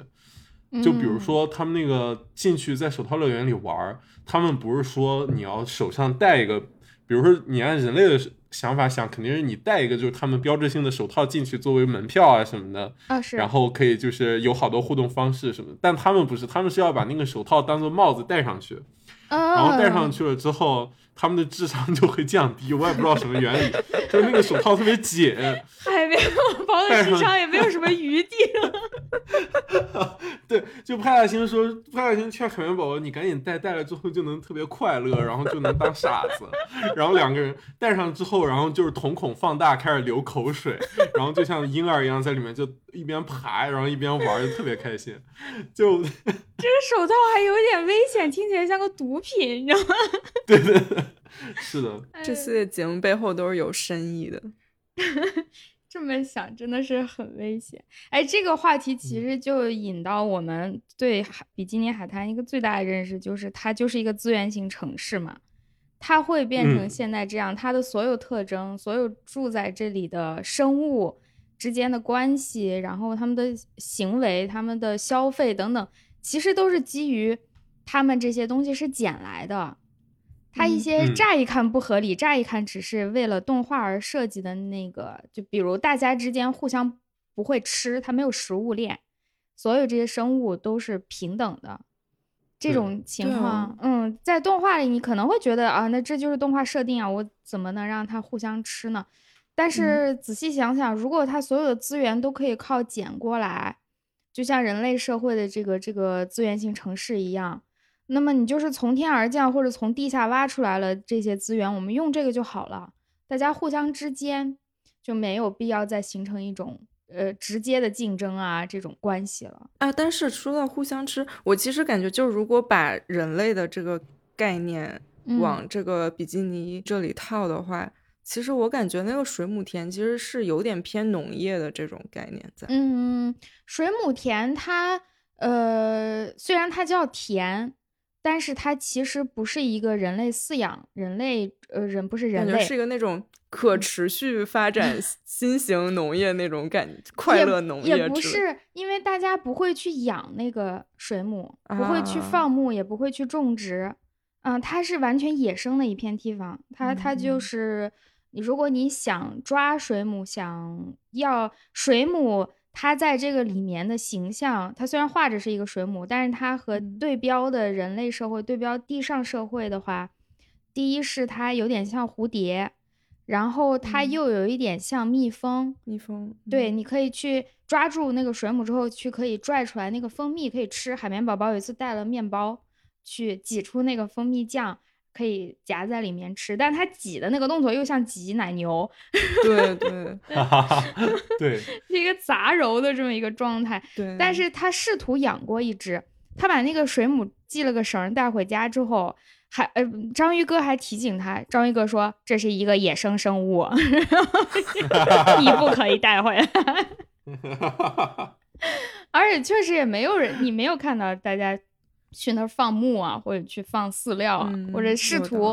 就比如说他们那个进去在手套乐园里玩，他们不是说你要手上戴一个，比如说你按人类的。想法想肯定是你戴一个就是他们标志性的手套进去作为门票啊什么的啊是，然后可以就是有好多互动方式什么，但他们不是，他们是要把那个手套当做帽子戴上去，然后戴上去了之后。他们的智商就会降低，(laughs) 我也不知道什么原理，就是那个手套特别紧，海绵宝宝的智商也没有什么余地了。(laughs) 对，就派大星说，派大星劝海绵宝宝，你赶紧戴，戴了之后就能特别快乐，然后就能当傻子。(laughs) 然后两个人戴上之后，然后就是瞳孔放大，开始流口水，然后就像婴儿一样在里面就一边爬，然后一边玩，就特别开心。就这个手套还有点危险，听起来像个毒品，你知道吗？对 (laughs) 对对。是的，这次的节目背后都是有深意的。(laughs) 这么想真的是很危险。哎，这个话题其实就引到我们对海比基尼海滩一个最大的认识，就是它就是一个资源型城市嘛。它会变成现在这样，它的所有特征、所有住在这里的生物之间的关系，然后他们的行为、他们的消费等等，其实都是基于他们这些东西是捡来的。他一些乍一看不合理，乍一看只是为了动画而设计的那个，就比如大家之间互相不会吃，它没有食物链，所有这些生物都是平等的。这种情况，嗯，在动画里你可能会觉得啊，那这就是动画设定啊，我怎么能让它互相吃呢？但是仔细想想，如果它所有的资源都可以靠捡过来，就像人类社会的这个这个资源型城市一样。那么你就是从天而降，或者从地下挖出来了这些资源，我们用这个就好了。大家互相之间就没有必要再形成一种呃直接的竞争啊这种关系了啊。但是说到互相吃，我其实感觉就如果把人类的这个概念往这个比基尼这里套的话，其实我感觉那个水母田其实是有点偏农业的这种概念在。嗯，水母田它呃虽然它叫田。但是它其实不是一个人类饲养，人类呃人不是人类，是一个那种可持续发展 (laughs) 新型农业那种感，快乐农业。也不是，因为大家不会去养那个水母，不会去放牧，也不会去种植，嗯，它是完全野生的一片地方。它它就是你，如果你想抓水母，想要水母。它在这个里面的形象，它虽然画着是一个水母，但是它和对标的人类社会、对标地上社会的话，第一是它有点像蝴蝶，然后它又有一点像蜜蜂。蜜蜂，对，你可以去抓住那个水母之后，去可以拽出来那个蜂蜜可以吃。海绵宝宝有一次带了面包去挤出那个蜂蜜酱。可以夹在里面吃，但它挤的那个动作又像挤奶牛，对 (laughs) 对 (laughs) 对，是一个杂糅的这么一个状态。对，但是他试图养过一只，他把那个水母系了个绳带回家之后，还呃，章鱼哥还提醒他，章鱼哥说这是一个野生生物，(laughs) 你不可以带回来。而且确实也没有人，你没有看到大家去那儿放牧啊，或者去放饲料啊，或者试图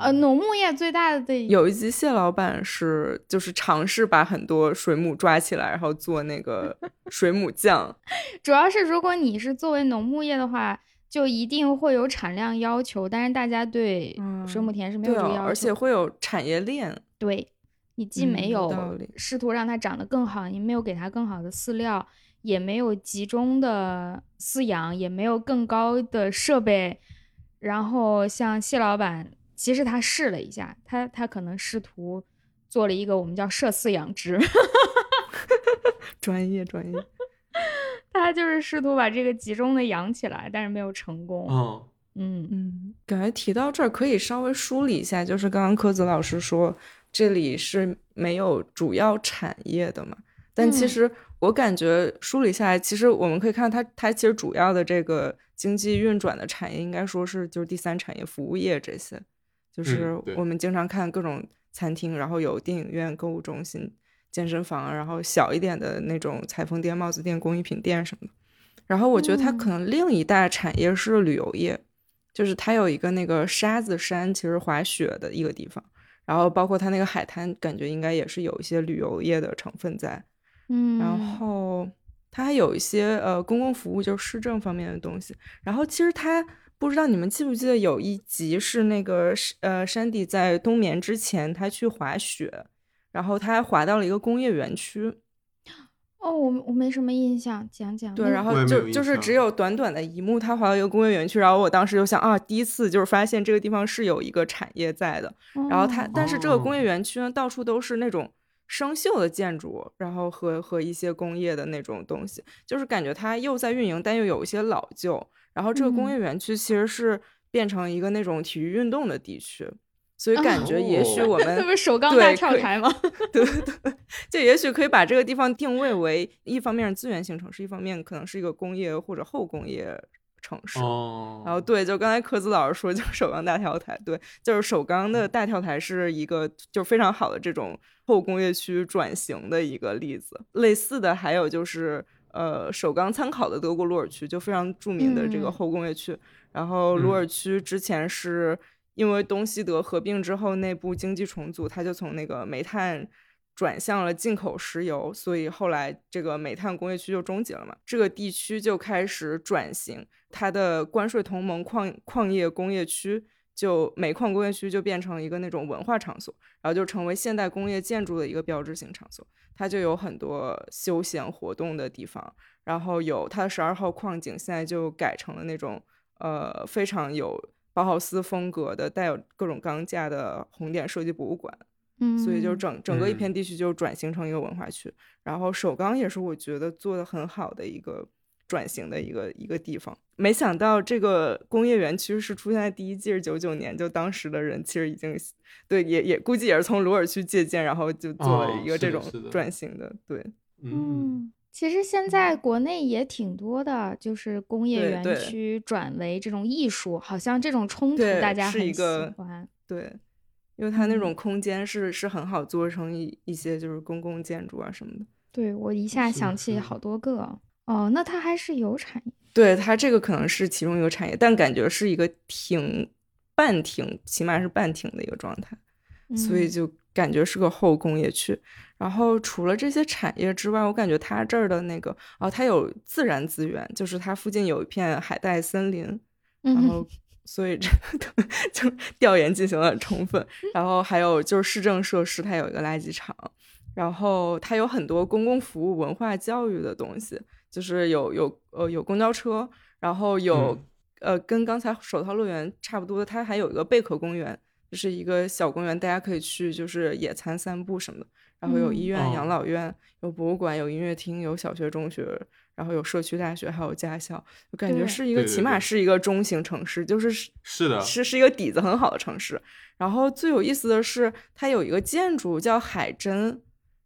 呃，农牧业最大的有一集蟹老板是就是尝试把很多水母抓起来，然后做那个 (laughs) 水母酱。(laughs) 主要是如果你是作为农牧业的话。就一定会有产量要求，但是大家对水母田是没有这个要求，而且会有产业链。对，你既没有试图让它长得更好，你没有给它更好的饲料，也没有集中的饲养，也没有更高的设备。然后像谢老板，其实他试了一下，他他可能试图做了一个我们叫社饲养殖，(laughs) 专业专业。他就是试图把这个集中的养起来，但是没有成功。嗯嗯嗯，感觉提到这儿可以稍微梳理一下，就是刚刚柯子老师说这里是没有主要产业的嘛？但其实我感觉梳理下来，其实我们可以看到，它它其实主要的这个经济运转的产业，应该说是就是第三产业服务业这些，就是我们经常看各种餐厅，然后有电影院、购物中心。健身房，然后小一点的那种裁缝店、帽子店、工艺品店什么的。然后我觉得它可能另一大产业是旅游业，就是它有一个那个沙子山，其实滑雪的一个地方。然后包括它那个海滩，感觉应该也是有一些旅游业的成分在。嗯，然后它还有一些呃公共服务，就是市政方面的东西。然后其实它不知道你们记不记得有一集是那个呃山迪在冬眠之前，他去滑雪。然后他还滑到了一个工业园区，哦，我我没什么印象，讲讲。对，然后就就是只有短短的一幕，他滑到一个工业园区，然后我当时就想啊，第一次就是发现这个地方是有一个产业在的。然后他，但是这个工业园区呢，到处都是那种生锈的建筑，然后和和一些工业的那种东西，就是感觉它又在运营，但又有一些老旧。然后这个工业园区其实是变成一个那种体育运动的地区。所以感觉也许我们这不是首钢大跳台吗？对 (laughs) 对对，(laughs) 就也许可以把这个地方定位为一方面是资源型城市，一方面可能是一个工业或者后工业城市。哦，然后对，就刚才科子老师说，就是首钢大跳台，对，就是首钢的大跳台是一个就非常好的这种后工业区转型的一个例子。类似的还有就是呃，首钢参考的德国鲁尔区，就非常著名的这个后工业区。然后鲁尔区之前是。因为东西德合并之后，内部经济重组，它就从那个煤炭转向了进口石油，所以后来这个煤炭工业区就终结了嘛。这个地区就开始转型，它的关税同盟矿矿业工业区就煤矿工业区就变成一个那种文化场所，然后就成为现代工业建筑的一个标志性场所。它就有很多休闲活动的地方，然后有它的十二号矿井，现在就改成了那种呃非常有。包豪斯风格的带有各种钢架的红点设计博物馆，嗯，所以就整整个一片地区就转型成一个文化区。然后首钢也是我觉得做的很好的一个转型的一个一个地方。没想到这个工业园区是出现在第一季是九九年，就当时的人其实已经对也也估计也是从鲁尔区借鉴，然后就做了一个这种转型的。对，嗯。其实现在国内也挺多的，就是工业园区转为这种艺术，好像这种冲突大家很喜欢。对，因为它那种空间是是很好做成一一些就是公共建筑啊什么的。对我一下想起好多个哦，那它还是有产业。对它这个可能是其中一个产业，但感觉是一个挺半停，起码是半停的一个状态，所以就感觉是个后工业区。然后除了这些产业之外，我感觉它这儿的那个哦，它有自然资源，就是它附近有一片海带森林，然后所以这个就调研进行了充分。然后还有就是市政设施，它有一个垃圾场，然后它有很多公共服务、文化教育的东西，就是有有呃有公交车，然后有呃跟刚才手套乐园差不多的，它还有一个贝壳公园，就是一个小公园，大家可以去就是野餐、散步什么的。然后有医院、养老院，有博物馆，有音乐厅，有小学、中学，然后有社区大学，还有驾校，我感觉是。一个起码是一个中型城市，就是是的，是是一个底子很好的城市。然后最有意思的是，它有一个建筑叫海珍，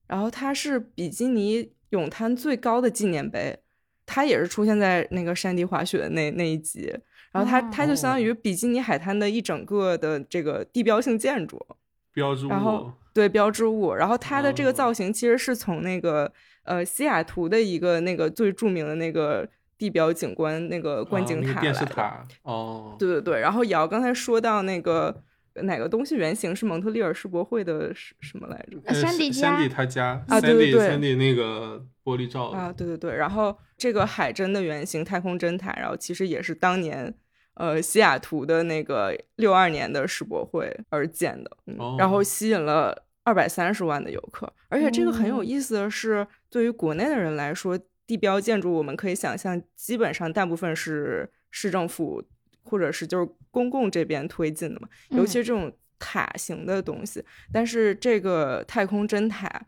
然后它是比基尼泳滩最高的纪念碑，它也是出现在那个山地滑雪的那那一集，然后它它就相当于比基尼海滩的一整个的这个地标性建筑，标。志物，然后对标志物，然后它的这个造型其实是从那个呃西雅图的一个那个最著名的那个地标景观那个观景塔来的，哦，对对对，然后瑶刚才说到那个。哪个东西原型是蒙特利尔世博会的什什么来着？山地山地他家啊，对对对，山地那个玻璃罩啊，对对对。然后这个海珍的原型太空针塔，然后其实也是当年呃西雅图的那个六二年的世博会而建的，然后吸引了二百三十万的游客。而且这个很有意思的是，对于国内的人来说，地标建筑我们可以想象，基本上大部分是市政府。或者是就是公共这边推进的嘛，尤其是这种塔型的东西。但是这个太空针塔，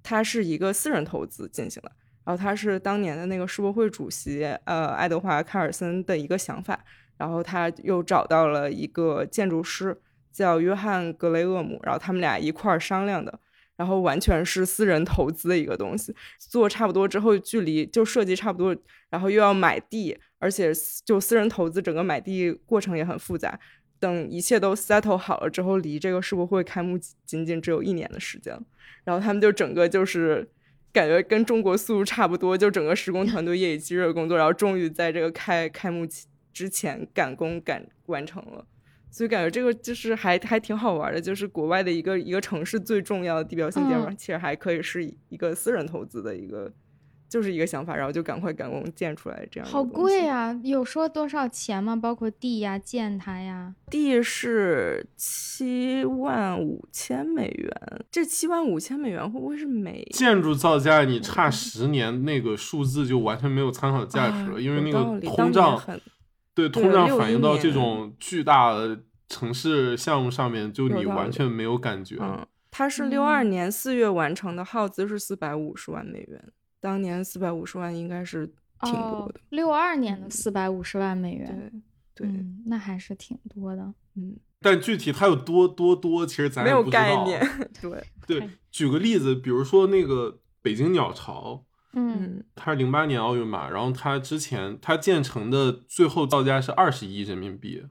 它是一个私人投资进行的，然后他是当年的那个世博会主席呃爱德华卡尔森的一个想法，然后他又找到了一个建筑师叫约翰格雷厄姆，然后他们俩一块儿商量的，然后完全是私人投资的一个东西，做差不多之后，距离就设计差不多，然后又要买地。而且就私人投资，整个买地过程也很复杂。等一切都 settle 好了之后，离这个世博会开幕仅仅只有一年的时间。然后他们就整个就是感觉跟中国速度差不多，就整个施工团队夜以继日的工作，然后终于在这个开开幕之前赶工赶完成了。所以感觉这个就是还还挺好玩的，就是国外的一个一个城市最重要的地标性建筑，其实还可以是一个私人投资的一个。就是一个想法，然后就赶快赶工建出来，这样好贵啊！有说多少钱吗？包括地呀、建它呀？地是七万五千美元，这七万五千美元会不会是美建筑造价？你差十年，那个数字就完全没有参考价值了，因为那个通胀，对通胀反映到这种巨大的城市项目上面，就你完全没有感觉。嗯，它是六二年四月完成的，耗资是四百五十万美元。当年四百五十万应该是挺多的，六二年的四百五十万美元，对，那还是挺多的，嗯。但具体它有多多多，其实咱没有概念。对 (laughs) 对，举个例子，比如说那个北京鸟巢，嗯，它是零八年奥运嘛，然后它之前它建成的最后造价是二十亿人民币，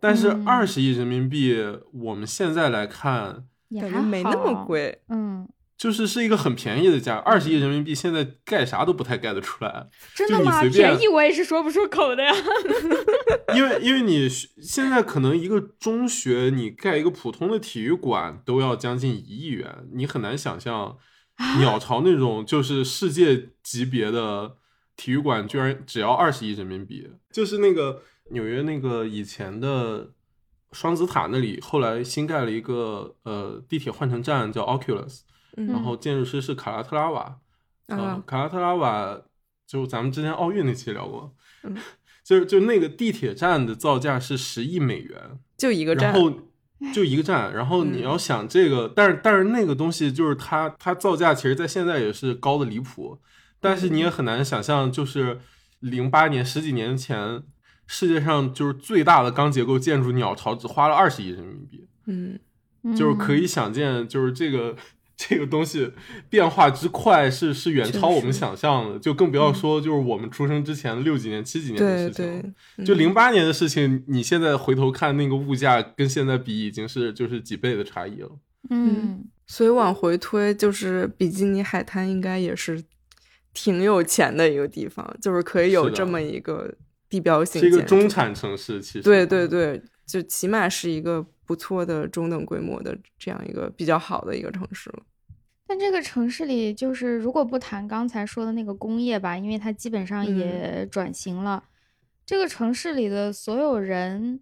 但是二十亿人民币我们现在来看，感觉没那么贵，嗯。就是是一个很便宜的价，二十亿人民币现在盖啥都不太盖得出来。真的吗？便宜我也是说不出口的呀。(laughs) (laughs) 因为因为你现在可能一个中学你盖一个普通的体育馆都要将近一亿元，你很难想象鸟巢那种就是世界级别的体育馆居然只要二十亿人民币。就是那个纽约那个以前的双子塔那里，后来新盖了一个呃地铁换乘站叫 Oculus。然后建筑师是卡拉特拉瓦，啊，卡拉特拉瓦就咱们之前奥运那期聊过，就是就那个地铁站的造价是十亿美元，就一个站，然后就一个站，然后你要想这个，但是但是那个东西就是它它造价其实在现在也是高的离谱，但是你也很难想象，就是零八年十几年前，世界上就是最大的钢结构建筑鸟巢只花了二十亿人民币，嗯，就是可以想见，就是这个。这个东西变化之快是是远超我们想象的，就更不要说就是我们出生之前六几年、七几年的事情。就零八年的事情，你现在回头看那个物价跟现在比，已经是就是几倍的差异了。嗯，所以往回推，就是比基尼海滩应该也是挺有钱的一个地方，就是可以有这么一个地标性，是一个中产城市。其实，对对对，就起码是一个。不错的中等规模的这样一个比较好的一个城市了，但这个城市里就是如果不谈刚才说的那个工业吧，因为它基本上也转型了，这个城市里的所有人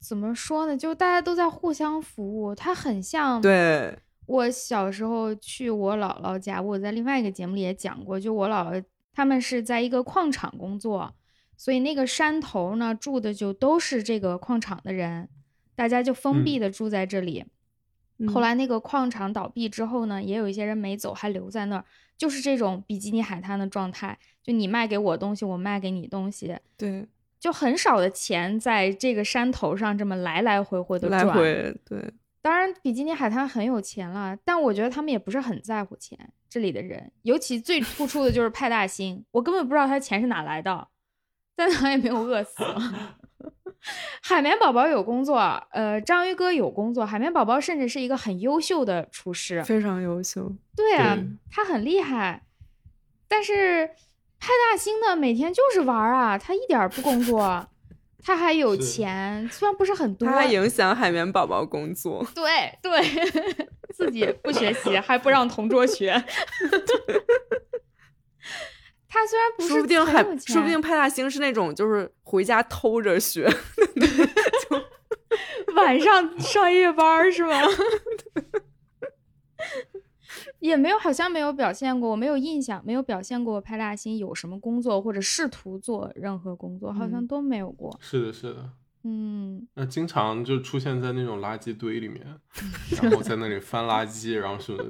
怎么说呢？就大家都在互相服务，它很像。对，我小时候去我姥姥家，我在另外一个节目里也讲过，就我姥姥他们是在一个矿场工作，所以那个山头呢住的就都是这个矿场的人。大家就封闭的住在这里，后来那个矿场倒闭之后呢，也有一些人没走，还留在那儿，就是这种比基尼海滩的状态，就你卖给我东西，我卖给你东西，对，就很少的钱在这个山头上这么来来回回的转，对，当然，比基尼海滩很有钱了，但我觉得他们也不是很在乎钱。这里的人，尤其最突出的就是派大星，我根本不知道他钱是哪来的，在哪也没有饿死。(laughs) 海绵宝宝有工作，呃，章鱼哥有工作，海绵宝宝甚至是一个很优秀的厨师，非常优秀。对啊，他很厉害。但是派大星呢，每天就是玩啊，他一点不工作。他还有钱，虽然不是很多，他还影响海绵宝宝工作。对对，(laughs) 自己不学习，还不让同桌学。(laughs) 他虽然不是，说不定还说不定派大星是那种就是回家偷着学，就 (laughs) (laughs) 晚上上夜班是吗？(laughs) 也没有，好像没有表现过，我没有印象，没有表现过派大星有什么工作或者试图做任何工作，好像都没有过。是的，是的，嗯，那经常就出现在那种垃圾堆里面，然后在那里翻垃圾，然后什么。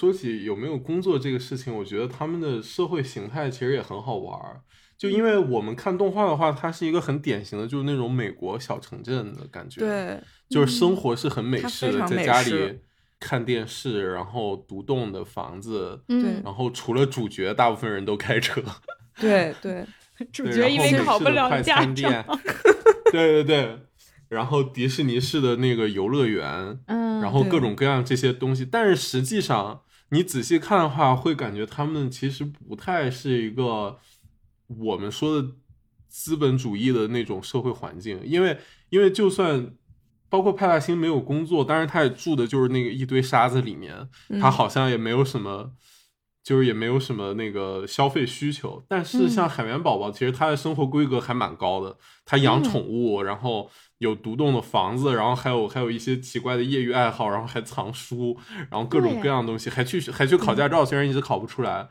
说起有没有工作这个事情，我觉得他们的社会形态其实也很好玩儿。就因为我们看动画的话，它是一个很典型的，就是那种美国小城镇的感觉。对，就是生活是很美式的，在家里。看电视，然后独栋的房子，嗯，然后除了主角，大部分人都开车，(laughs) 对 (laughs) 对，主角因为考不了驾照，对对对，然后迪士尼式的那个游乐园，嗯，然后各种各样这些东西，但是实际上你仔细看的话，会感觉他们其实不太是一个我们说的资本主义的那种社会环境，因为因为就算。包括派大星没有工作，但是他也住的就是那个一堆沙子里面，他好像也没有什么，就是也没有什么那个消费需求。但是像海绵宝宝，其实他的生活规格还蛮高的，他养宠物，然后有独栋的房子，然后还有还有一些奇怪的业余爱好，然后还藏书，然后各种各样的东西，还去还去考驾照，虽然一直考不出来。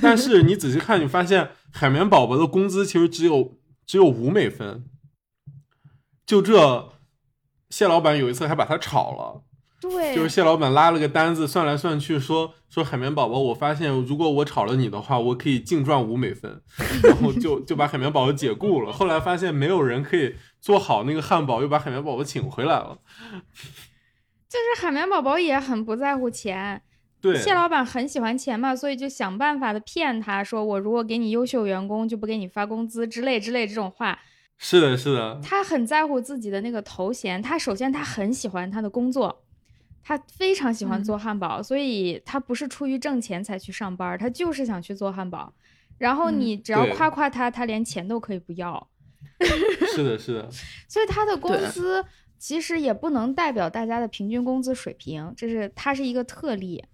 但是你仔细看，你发现海绵宝宝的工资其实只有只有五美分，就这。谢老板有一次还把他炒了，对，就是蟹老板拉了个单子，算来算去说说海绵宝宝，我发现如果我炒了你的话，我可以净赚五美分，然后就就把海绵宝宝解雇了。后来发现没有人可以做好那个汉堡，又把海绵宝宝请回来了。(laughs) 就是海绵宝宝也很不在乎钱，对，蟹老板很喜欢钱嘛，所以就想办法的骗他说我如果给你优秀员工，就不给你发工资之类之类这种话。是的，是的，他很在乎自己的那个头衔。他首先他很喜欢他的工作，他非常喜欢做汉堡，所以他不是出于挣钱才去上班，他就是想去做汉堡。然后你只要夸夸他，他连钱都可以不要。(laughs) 是的，是的。(laughs) 所以他的工资其实也不能代表大家的平均工资水平，这是他是一个特例，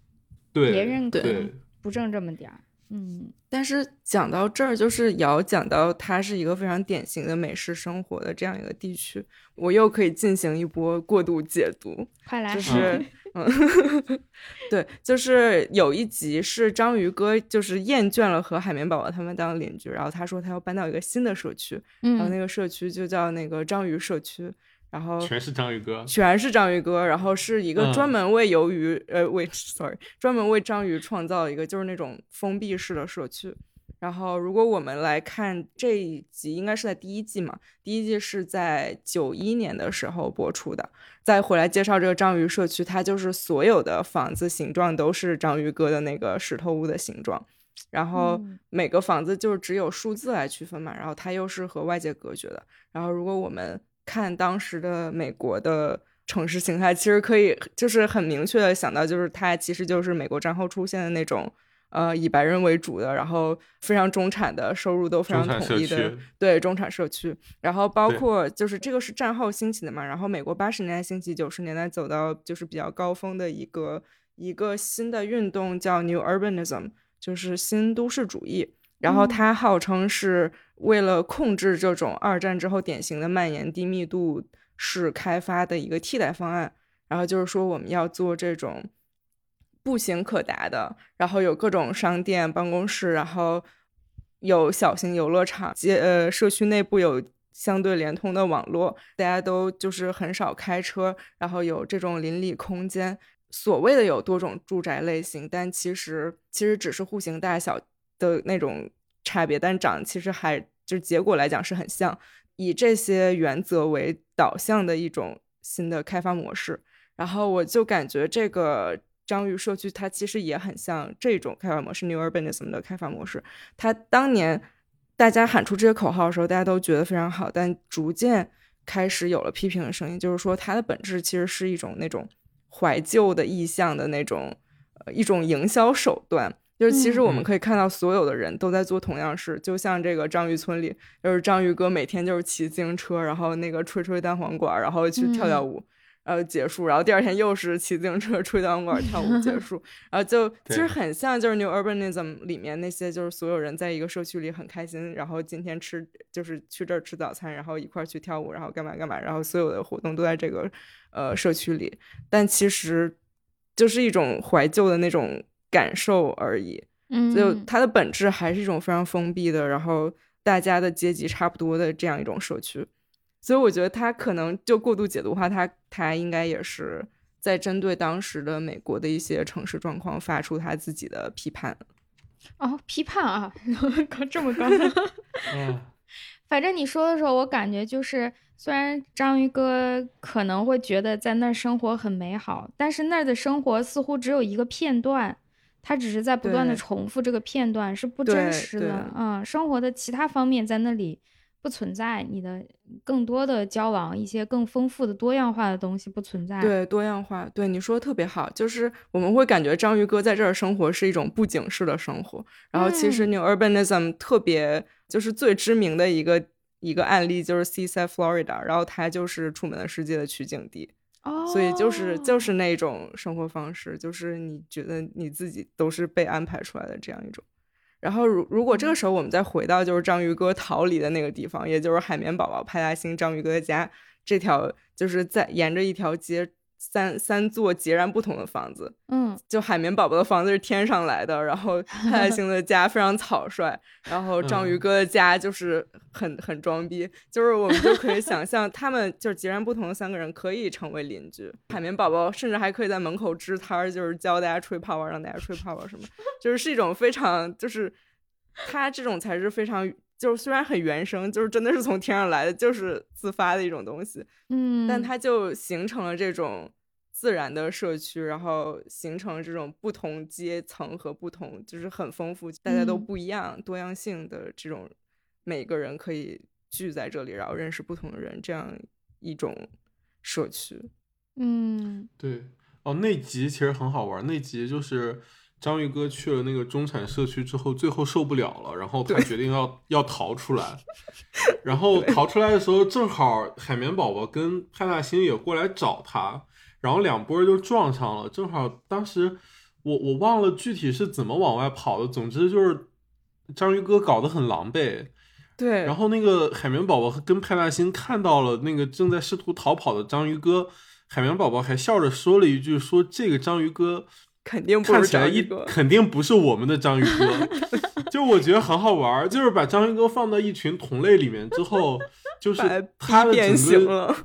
别人可能不挣这么点儿。嗯，但是讲到这儿，就是要讲到它是一个非常典型的美式生活的这样一个地区，我又可以进行一波过度解读。快来，就是，(laughs) 嗯，对，就是有一集是章鱼哥，就是厌倦了和海绵宝宝他们当邻居，然后他说他要搬到一个新的社区，然后那个社区就叫那个章鱼社区。然后全是章鱼哥，全是章鱼哥，然后是一个专门为鱿鱼，呃，为 (laughs) sorry，专门为章鱼创造一个就是那种封闭式的社区。然后如果我们来看这一集，应该是在第一季嘛，第一季是在九一年的时候播出的。再回来介绍这个章鱼社区，它就是所有的房子形状都是章鱼哥的那个石头屋的形状，然后每个房子就是只有数字来区分嘛，然后它又是和外界隔绝的。然后如果我们看当时的美国的城市形态，其实可以就是很明确的想到，就是它其实就是美国战后出现的那种，呃，以白人为主的，然后非常中产的收入都非常统一的，对中产社区。然后包括就是这个是战后兴起的嘛，然后美国八十年代兴起，九十年代走到就是比较高峰的一个一个新的运动叫 New Urbanism，就是新都市主义。然后它号称是为了控制这种二战之后典型的蔓延低密度式开发的一个替代方案。然后就是说我们要做这种步行可达的，然后有各种商店、办公室，然后有小型游乐场，街呃社区内部有相对联通的网络，大家都就是很少开车，然后有这种邻里空间。所谓的有多种住宅类型，但其实其实只是户型大小。的那种差别，但长其实还就是结果来讲是很像，以这些原则为导向的一种新的开发模式。然后我就感觉这个章鱼社区它其实也很像这种开发模式，New Urbanism 的开发模式。它当年大家喊出这些口号的时候，大家都觉得非常好，但逐渐开始有了批评的声音，就是说它的本质其实是一种那种怀旧的意象的那种呃一种营销手段。就是其实我们可以看到，所有的人都在做同样事，就像这个章鱼村里，就是章鱼哥每天就是骑自行车，然后那个吹吹单簧管，然后去跳跳舞，然后结束，然后第二天又是骑自行车吹单簧管跳舞结束，(laughs) 然后就其实很像就是 New Urbanism 里面那些就是所有人在一个社区里很开心，然后今天吃就是去这儿吃早餐，然后一块儿去跳舞，然后干嘛干嘛，然后所有的活动都在这个呃社区里，但其实就是一种怀旧的那种。感受而已，嗯，就它的本质还是一种非常封闭的，然后大家的阶级差不多的这样一种社区，所以我觉得他可能就过度解读的话，他他应该也是在针对当时的美国的一些城市状况发出他自己的批判。哦，批判啊，(laughs) 高这么高。(laughs) 嗯，反正你说的时候，我感觉就是，虽然章鱼哥可能会觉得在那儿生活很美好，但是那儿的生活似乎只有一个片段。他只是在不断的重复这个片段，是不真实的。嗯，生活的其他方面在那里不存在，你的更多的交往，一些更丰富的多样化的东西不存在。对，多样化，对你说的特别好，就是我们会感觉章鱼哥在这儿生活是一种布景式的生活。然后其实 New Urbanism 特别就是最知名的一个一个案例就是 Seaside Florida，然后它就是《楚门的世界》的取景地。所以就是就是那种生活方式，就是你觉得你自己都是被安排出来的这样一种。然后如如果这个时候我们再回到就是章鱼哥逃离的那个地方，也就是海绵宝宝、派大星、章鱼哥的家这条，就是在沿着一条街。三三座截然不同的房子，嗯，就海绵宝宝的房子是天上来的，然后派大 (laughs) 星的家非常草率，然后章鱼哥的家就是很很装逼，就是我们就可以想象，(laughs) 他们就是截然不同的三个人可以成为邻居。海绵宝宝甚至还可以在门口支摊儿，就是教大家吹泡泡，让大家吹泡泡什么，就是是一种非常就是他这种才是非常。就是虽然很原生，就是真的是从天上来的，就是自发的一种东西，嗯，但它就形成了这种自然的社区，然后形成了这种不同阶层和不同，就是很丰富，大家都不一样，多样性的这种，每个人可以聚在这里，然后认识不同的人，这样一种社区。嗯，对，哦，那集其实很好玩，那集就是。章鱼哥去了那个中产社区之后，最后受不了了，然后他决定要要逃出来。(laughs) 然后逃出来的时候，正好海绵宝宝跟派大星也过来找他，然后两波就撞上了。正好当时我我忘了具体是怎么往外跑的，总之就是章鱼哥搞得很狼狈。对，然后那个海绵宝宝跟派大星看到了那个正在试图逃跑的章鱼哥，海绵宝宝还笑着说了一句：“说这个章鱼哥。”肯定不看起来一肯定不是我们的章鱼哥，(laughs) 就我觉得很好玩，就是把章鱼哥放到一群同类里面之后，就是他的整个，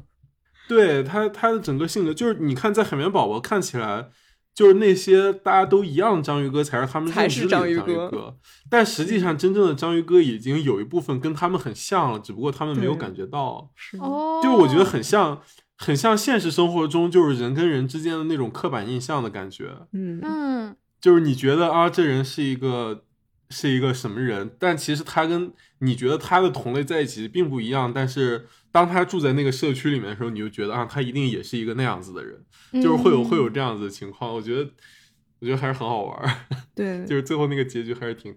对他他的整个性格，就是你看在海绵宝宝看起来，就是那些大家都一样章鱼哥才是他们认知里的章鱼哥，但实际上真正的章鱼哥已经有一部分跟他们很像了，只不过他们没有感觉到，哦，就我觉得很像。很像现实生活中，就是人跟人之间的那种刻板印象的感觉。嗯嗯，就是你觉得啊，这人是一个是一个什么人，但其实他跟你觉得他的同类在一起并不一样。但是当他住在那个社区里面的时候，你就觉得啊，他一定也是一个那样子的人，就是会有会有这样子的情况。我觉得我觉得还是很好玩。对，(laughs) 就是最后那个结局还是挺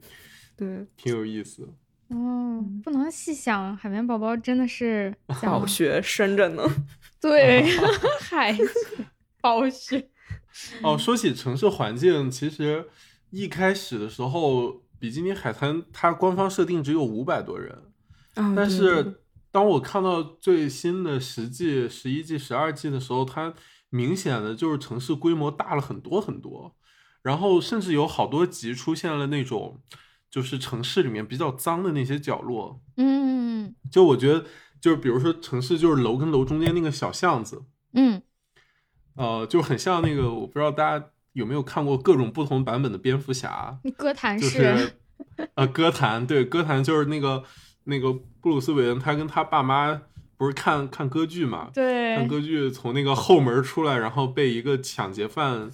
对，挺有意思。哦，不能细想，海绵宝宝真的是小学生着呢。对，(laughs) 海暴雪。(laughs) 哦，说起城市环境，其实一开始的时候，比基尼海滩它官方设定只有五百多人，但是当我看到最新的十季、十一季、十二季的时候，它明显的就是城市规模大了很多很多，然后甚至有好多集出现了那种就是城市里面比较脏的那些角落。嗯，就我觉得。就是比如说城市，就是楼跟楼中间那个小巷子，嗯，呃，就很像那个，我不知道大家有没有看过各种不同版本的蝙蝠侠，歌坛是，(laughs) 呃，歌坛对，歌坛就是那个那个布鲁斯韦恩，他跟他爸妈不是看看歌剧嘛？对，看歌剧从那个后门出来，然后被一个抢劫犯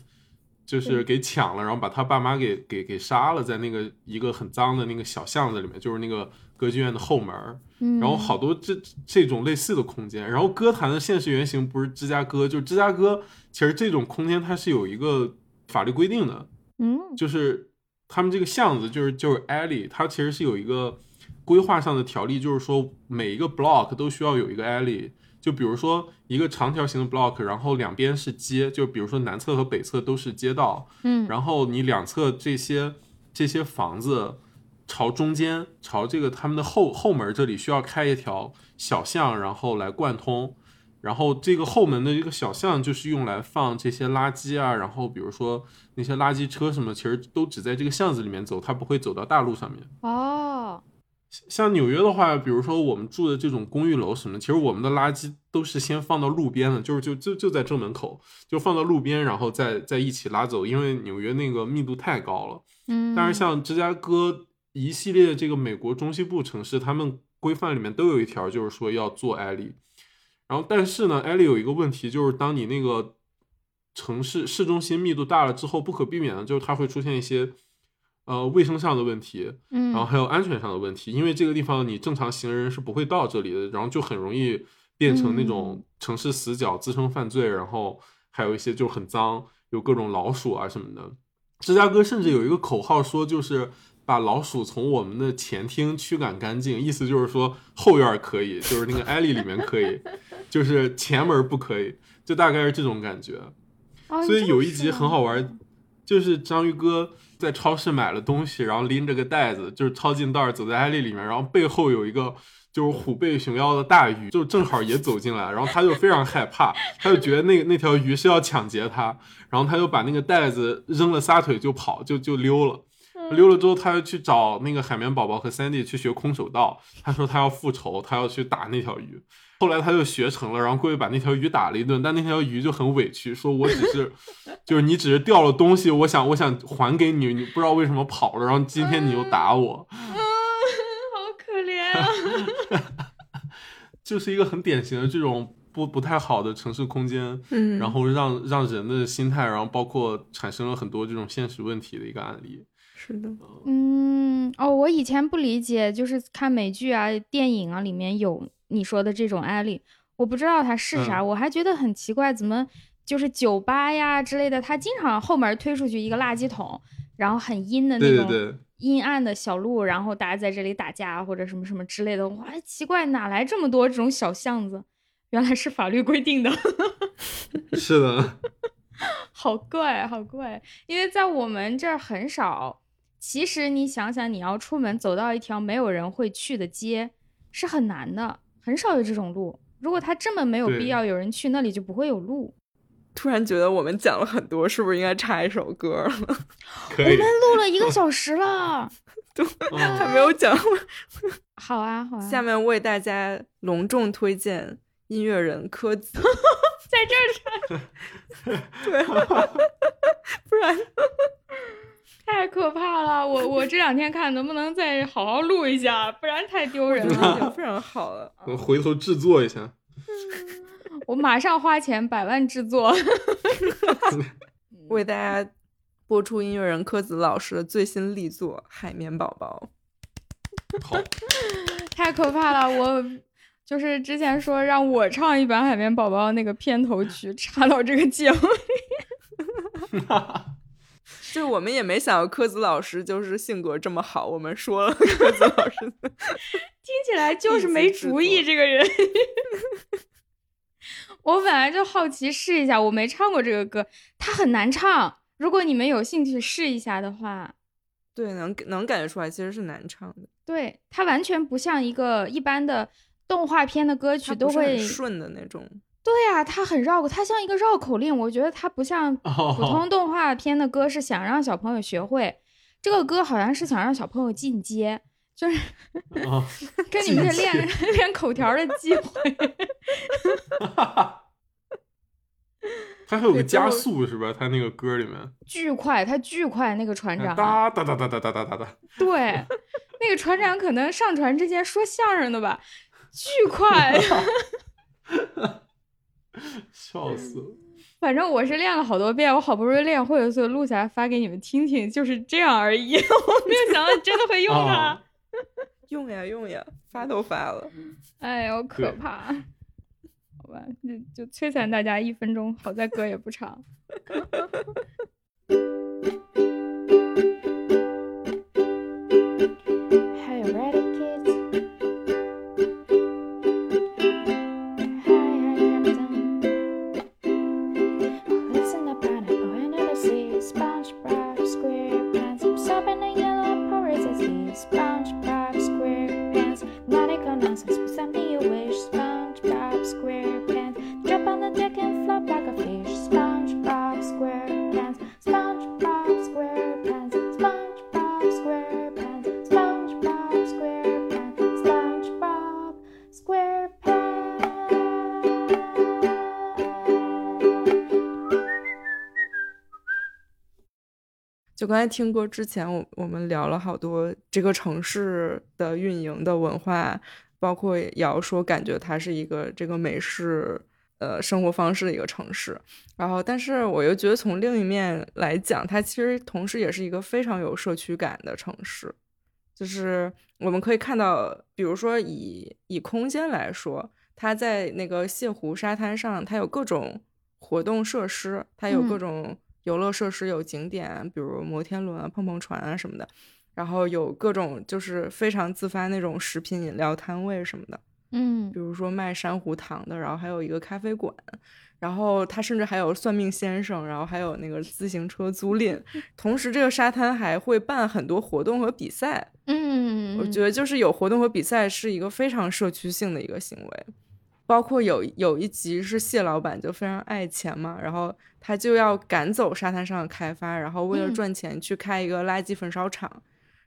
就是给抢了，然后把他爸妈给给给杀了，在那个一个很脏的那个小巷子里面，就是那个歌剧院的后门。嗯，然后好多这这种类似的空间。然后歌坛的现实原型不是芝加哥，就是芝加哥，其实这种空间它是有一个法律规定的。嗯，就是他们这个巷子，就是就是 alley，它其实是有一个。规划上的条例就是说，每一个 block 都需要有一个 alley。就比如说一个长条形的 block，然后两边是街，就比如说南侧和北侧都是街道。嗯，然后你两侧这些这些房子朝中间，朝这个他们的后后门这里需要开一条小巷，然后来贯通。然后这个后门的一个小巷就是用来放这些垃圾啊，然后比如说那些垃圾车什么，其实都只在这个巷子里面走，它不会走到大路上面。哦。像纽约的话，比如说我们住的这种公寓楼什么，其实我们的垃圾都是先放到路边的，就是就就就在正门口，就放到路边，然后再再一起拉走，因为纽约那个密度太高了。嗯，但是像芝加哥一系列这个美国中西部城市，他们规范里面都有一条，就是说要做 alley。然后，但是呢，alley 有一个问题，就是当你那个城市市中心密度大了之后，不可避免的就是它会出现一些。呃，卫生上的问题，嗯，然后还有安全上的问题，因为这个地方你正常行人是不会到这里的，然后就很容易变成那种城市死角，滋生犯罪，然后还有一些就很脏，有各种老鼠啊什么的。芝加哥甚至有一个口号说，就是把老鼠从我们的前厅驱赶干净，意思就是说后院可以，就是那个 alley 里面可以，(laughs) 就是前门不可以，就大概是这种感觉。所以有一集很好玩，就是章鱼哥。在超市买了东西，然后拎着个袋子，就是抄近道走在艾丽里面，然后背后有一个就是虎背熊腰的大鱼，就正好也走进来，然后他就非常害怕，他就觉得那那条鱼是要抢劫他，然后他就把那个袋子扔了，撒腿就跑，就就溜了。溜了之后，他又去找那个海绵宝宝和 Sandy 去学空手道，他说他要复仇，他要去打那条鱼。后来他就学成了，然后过去把那条鱼打了一顿，但那条鱼就很委屈，说我只是，(laughs) 就是你只是掉了东西，我想我想还给你，你不知道为什么跑了，然后今天你又打我，嗯，(laughs) 好可怜啊，(laughs) 就是一个很典型的这种不不太好的城市空间，嗯，然后让让人的心态，然后包括产生了很多这种现实问题的一个案例，是的，嗯，哦，我以前不理解，就是看美剧啊、电影啊里面有。你说的这种案例，我不知道它是啥，我还觉得很奇怪，怎么就是酒吧呀之类的，它经常后门推出去一个垃圾桶，然后很阴的那种阴暗的小路，然后大家在这里打架或者什么什么之类的，我还奇怪哪来这么多这种小巷子，原来是法律规定的。(laughs) 是的，(laughs) 好怪，好怪，因为在我们这儿很少。其实你想想，你要出门走到一条没有人会去的街，是很难的。很少有这种路，如果他这么没有必要，有人去那里就不会有路。突然觉得我们讲了很多，是不是应该插一首歌了？(laughs) 我们录了一个小时了，(laughs) 都 (laughs) 还没有讲。好啊，好啊。下面为大家隆重推荐音乐人柯子，在这儿唱。对，不然。(laughs) 太可怕了！我我这两天看能不能再好好录一下，不然太丢人了。已经非常好了，(laughs) 我回头制作一下。(laughs) 我马上花钱百万制作，为大家播出音乐人柯子老师的最新力作《海绵宝宝》。好，太可怕了！我就是之前说让我唱一版《海绵宝宝》那个片头曲，插到这个节目里。就我们也没想到柯子老师就是性格这么好，我们说了柯子老师，(laughs) 听起来就是没主意这个人。(laughs) 我本来就好奇试一下，我没唱过这个歌，它很难唱。如果你们有兴趣试一下的话，对，能能感觉出来其实是难唱的。对，它完全不像一个一般的动画片的歌曲，都会顺的那种。对呀，它很绕口，它像一个绕口令。我觉得它不像 (laughs) 普通动画片的歌，是想让小朋友学会。这个歌好像是想让小朋友进阶，就是跟你们这练 (laughs) 练口条的机会。(laughs) 它还有个加速是吧？它那个歌里面巨快，它巨快，那个船长哒哒哒哒哒哒哒哒哒。对，那个船长可能上船之前说相声的吧。巨快，(laughs) 笑死了。反正我是练了好多遍，我好不容易练会了，所以录下来发给你们听听，就是这样而已。(laughs) 我没有想到你真的会用它，用呀用呀，发都发了。(laughs) 哎呦，可怕！好吧，就就摧残大家一分钟，好在歌也不长。刚才听歌之前，我我们聊了好多这个城市的运营的文化，包括瑶说感觉它是一个这个美式呃生活方式的一个城市，然后但是我又觉得从另一面来讲，它其实同时也是一个非常有社区感的城市，就是我们可以看到，比如说以以空间来说，它在那个泻湖沙滩上，它有各种活动设施，它有各种。游乐设施有景点，比如摩天轮啊、碰碰船啊什么的，然后有各种就是非常自发那种食品饮料摊位什么的，嗯，比如说卖珊瑚糖的，然后还有一个咖啡馆，然后它甚至还有算命先生，然后还有那个自行车租赁，(laughs) 同时这个沙滩还会办很多活动和比赛，嗯，我觉得就是有活动和比赛是一个非常社区性的一个行为。包括有有一集是蟹老板就非常爱钱嘛，然后他就要赶走沙滩上的开发，然后为了赚钱去开一个垃圾焚烧厂，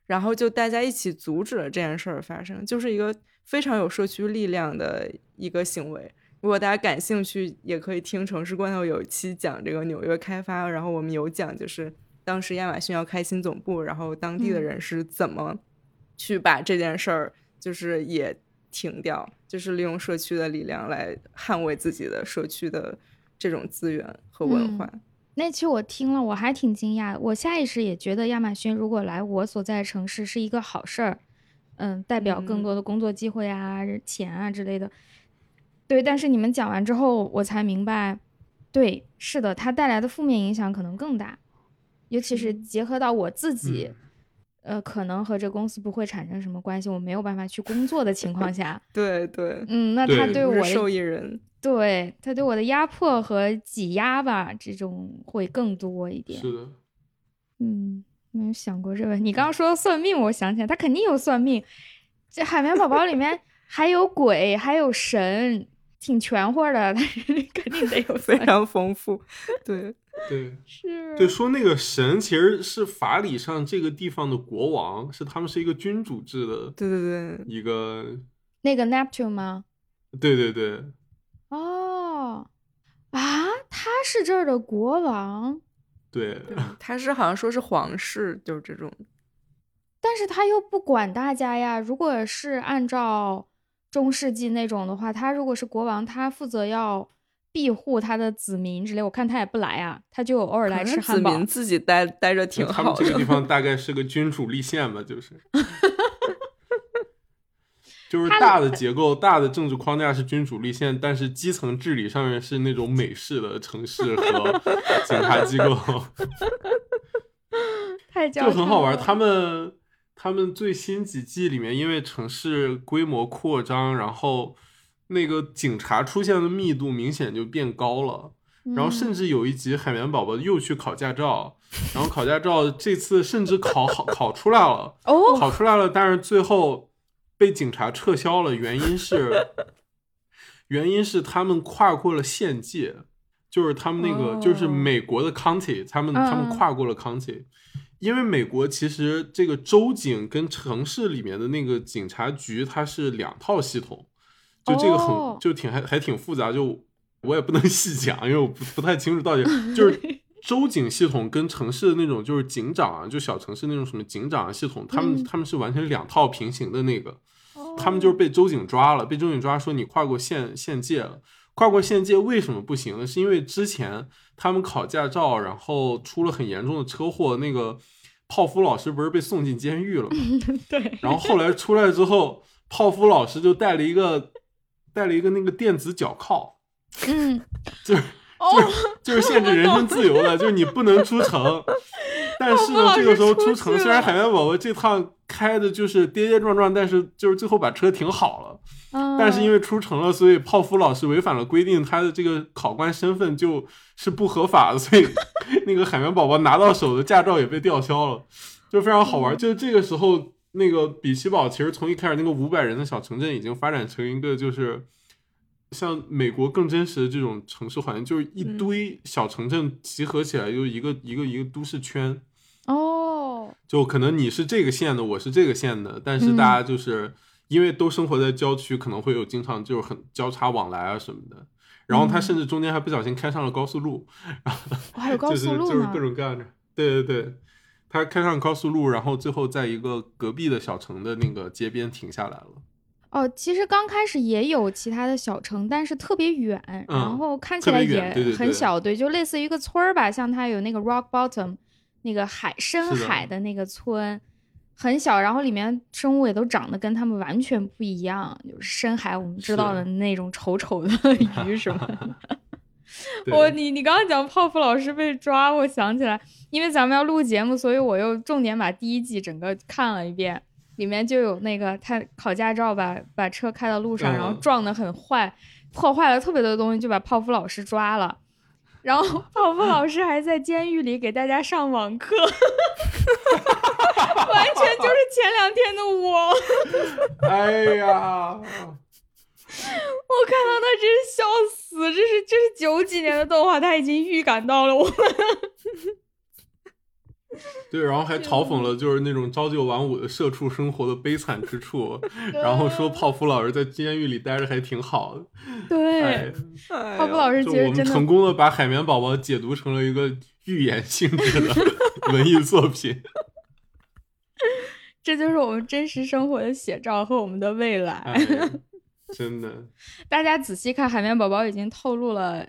然后就大家一起阻止了这件事儿发生，就是一个非常有社区力量的一个行为。如果大家感兴趣，也可以听城市罐头有一期讲这个纽约开发，然后我们有讲就是当时亚马逊要开新总部，然后当地的人是怎么去把这件事儿就是也。停掉，就是利用社区的力量来捍卫自己的社区的这种资源和文化。那期我听了，我还挺惊讶。我下意识也觉得亚马逊如果来我所在城市是一个好事儿，嗯，代表更多的工作机会啊、钱啊之类的。对，但是你们讲完之后，我才明白，对，是的，它带来的负面影响可能更大，尤其是结合到我自己。呃，可能和这公司不会产生什么关系，我没有办法去工作的情况 (laughs) 下，对对，嗯，那他对我的受益人，对他对我的压迫和挤压吧，这种会更多一点。是的，嗯，没有想过这个。你刚刚说算命，我想起来，他肯定有算命。这海绵宝宝里面还有鬼，还有神，挺全乎的，但是肯定得有 (laughs) 非常丰富。对。(laughs) 对，是对说那个神其实是法理上这个地方的国王，是他们是一个君主制的，对对对，一个那个 Neptune 吗？对对对，哦，啊，他是这儿的国王，对，他是好像说是皇室，就是这种，但是他又不管大家呀。如果是按照中世纪那种的话，他如果是国王，他负责要。庇护他的子民之类，我看他也不来啊，他就偶尔来吃汉堡。子民自己待待着挺好。他们这个地 (laughs) 方大概是个君主立宪吧，就是，就是大的结构、大的政治框架是君主立宪，但是基层治理上面是那种美式的城市和警察机构。(laughs) 太就很好玩，他们他们最新几季里面，因为城市规模扩张，然后。那个警察出现的密度明显就变高了，然后甚至有一集海绵宝宝又去考驾照，然后考驾照这次甚至考好考出来了，哦，考出来了，但是最后被警察撤销了，原因是原因是他们跨过了县界，就是他们那个就是美国的 county，他们他们跨过了 county，因为美国其实这个州警跟城市里面的那个警察局它是两套系统。就这个很就挺还还挺复杂，就我也不能 (laughs) 细讲，因为我不不太清楚到底就是 (laughs) 州警系统跟城市的那种就是警长啊，就小城市那种什么警长系统，他们他们是完全两套平行的那个，他们就是被州警抓了，被州警抓说你跨过县县界了，跨过县界为什么不行呢？是因为之前他们考驾照，然后出了很严重的车祸，那个泡芙老师不是被送进监狱了吗？(laughs) 对。然后后来出来之后，泡芙老师就带了一个带了一个那个电子脚铐，嗯，(laughs) 就是就是就是限制人身自由的，就是你不能出城。(laughs) 但是呢，这个时候出城，虽然海绵宝宝这趟开的就是跌跌撞撞，但是就是最后把车停好了。但是因为出城了，所以泡芙老师违反了规定，他的这个考官身份就是不合法的，所以 (laughs) 那个海绵宝宝拿到手的驾照也被吊销了，就非常好玩。就这个时候，那个比奇堡其实从一开始那个五百人的小城镇，已经发展成一个就是像美国更真实的这种城市环境，就是一堆小城镇集合起来，就一个一个一个都市圈。哦，就可能你是这个县的，我是这个县的，但是大家就是因为都生活在郊区，可能会有经常就是很交叉往来啊什么的。然后他甚至中间还不小心开上了高速路，还有高速路就是各种各样的。对对对，他开上高速路，然后最后在一个隔壁的小城的那个街边停下来了。哦，其实刚开始也有其他的小城，但是特别远，然后看起来也很小，对，就类似于一个村儿吧，像它有那个 Rock Bottom。那个海深海的那个村很小，然后里面生物也都长得跟他们完全不一样，就是深海我们知道的那种丑丑的 (laughs) 鱼什么的。我你你刚刚讲泡芙老师被抓，我想起来，因为咱们要录节目，所以我又重点把第一季整个看了一遍，里面就有那个他考驾照把把车开到路上，然后撞得很坏，破坏了特别多的东西，就把泡芙老师抓了。然后泡芙老师还在监狱里给大家上网课，(laughs) 完全就是前两天的我。(laughs) 哎呀，(laughs) 我看到他真是笑死！这是这是九几年的动画，他已经预感到了我们。对，然后还嘲讽了就是那种朝九晚五的社畜生活的悲惨之处，(laughs) 然后说泡芙老师在监狱里待着还挺好的。对，泡芙老师觉得真的成功的把海绵宝宝解读成了一个寓言性质的 (laughs) 文艺作品。这就是我们真实生活的写照和我们的未来。真的，(laughs) 大家仔细看，海绵宝宝已经透露了，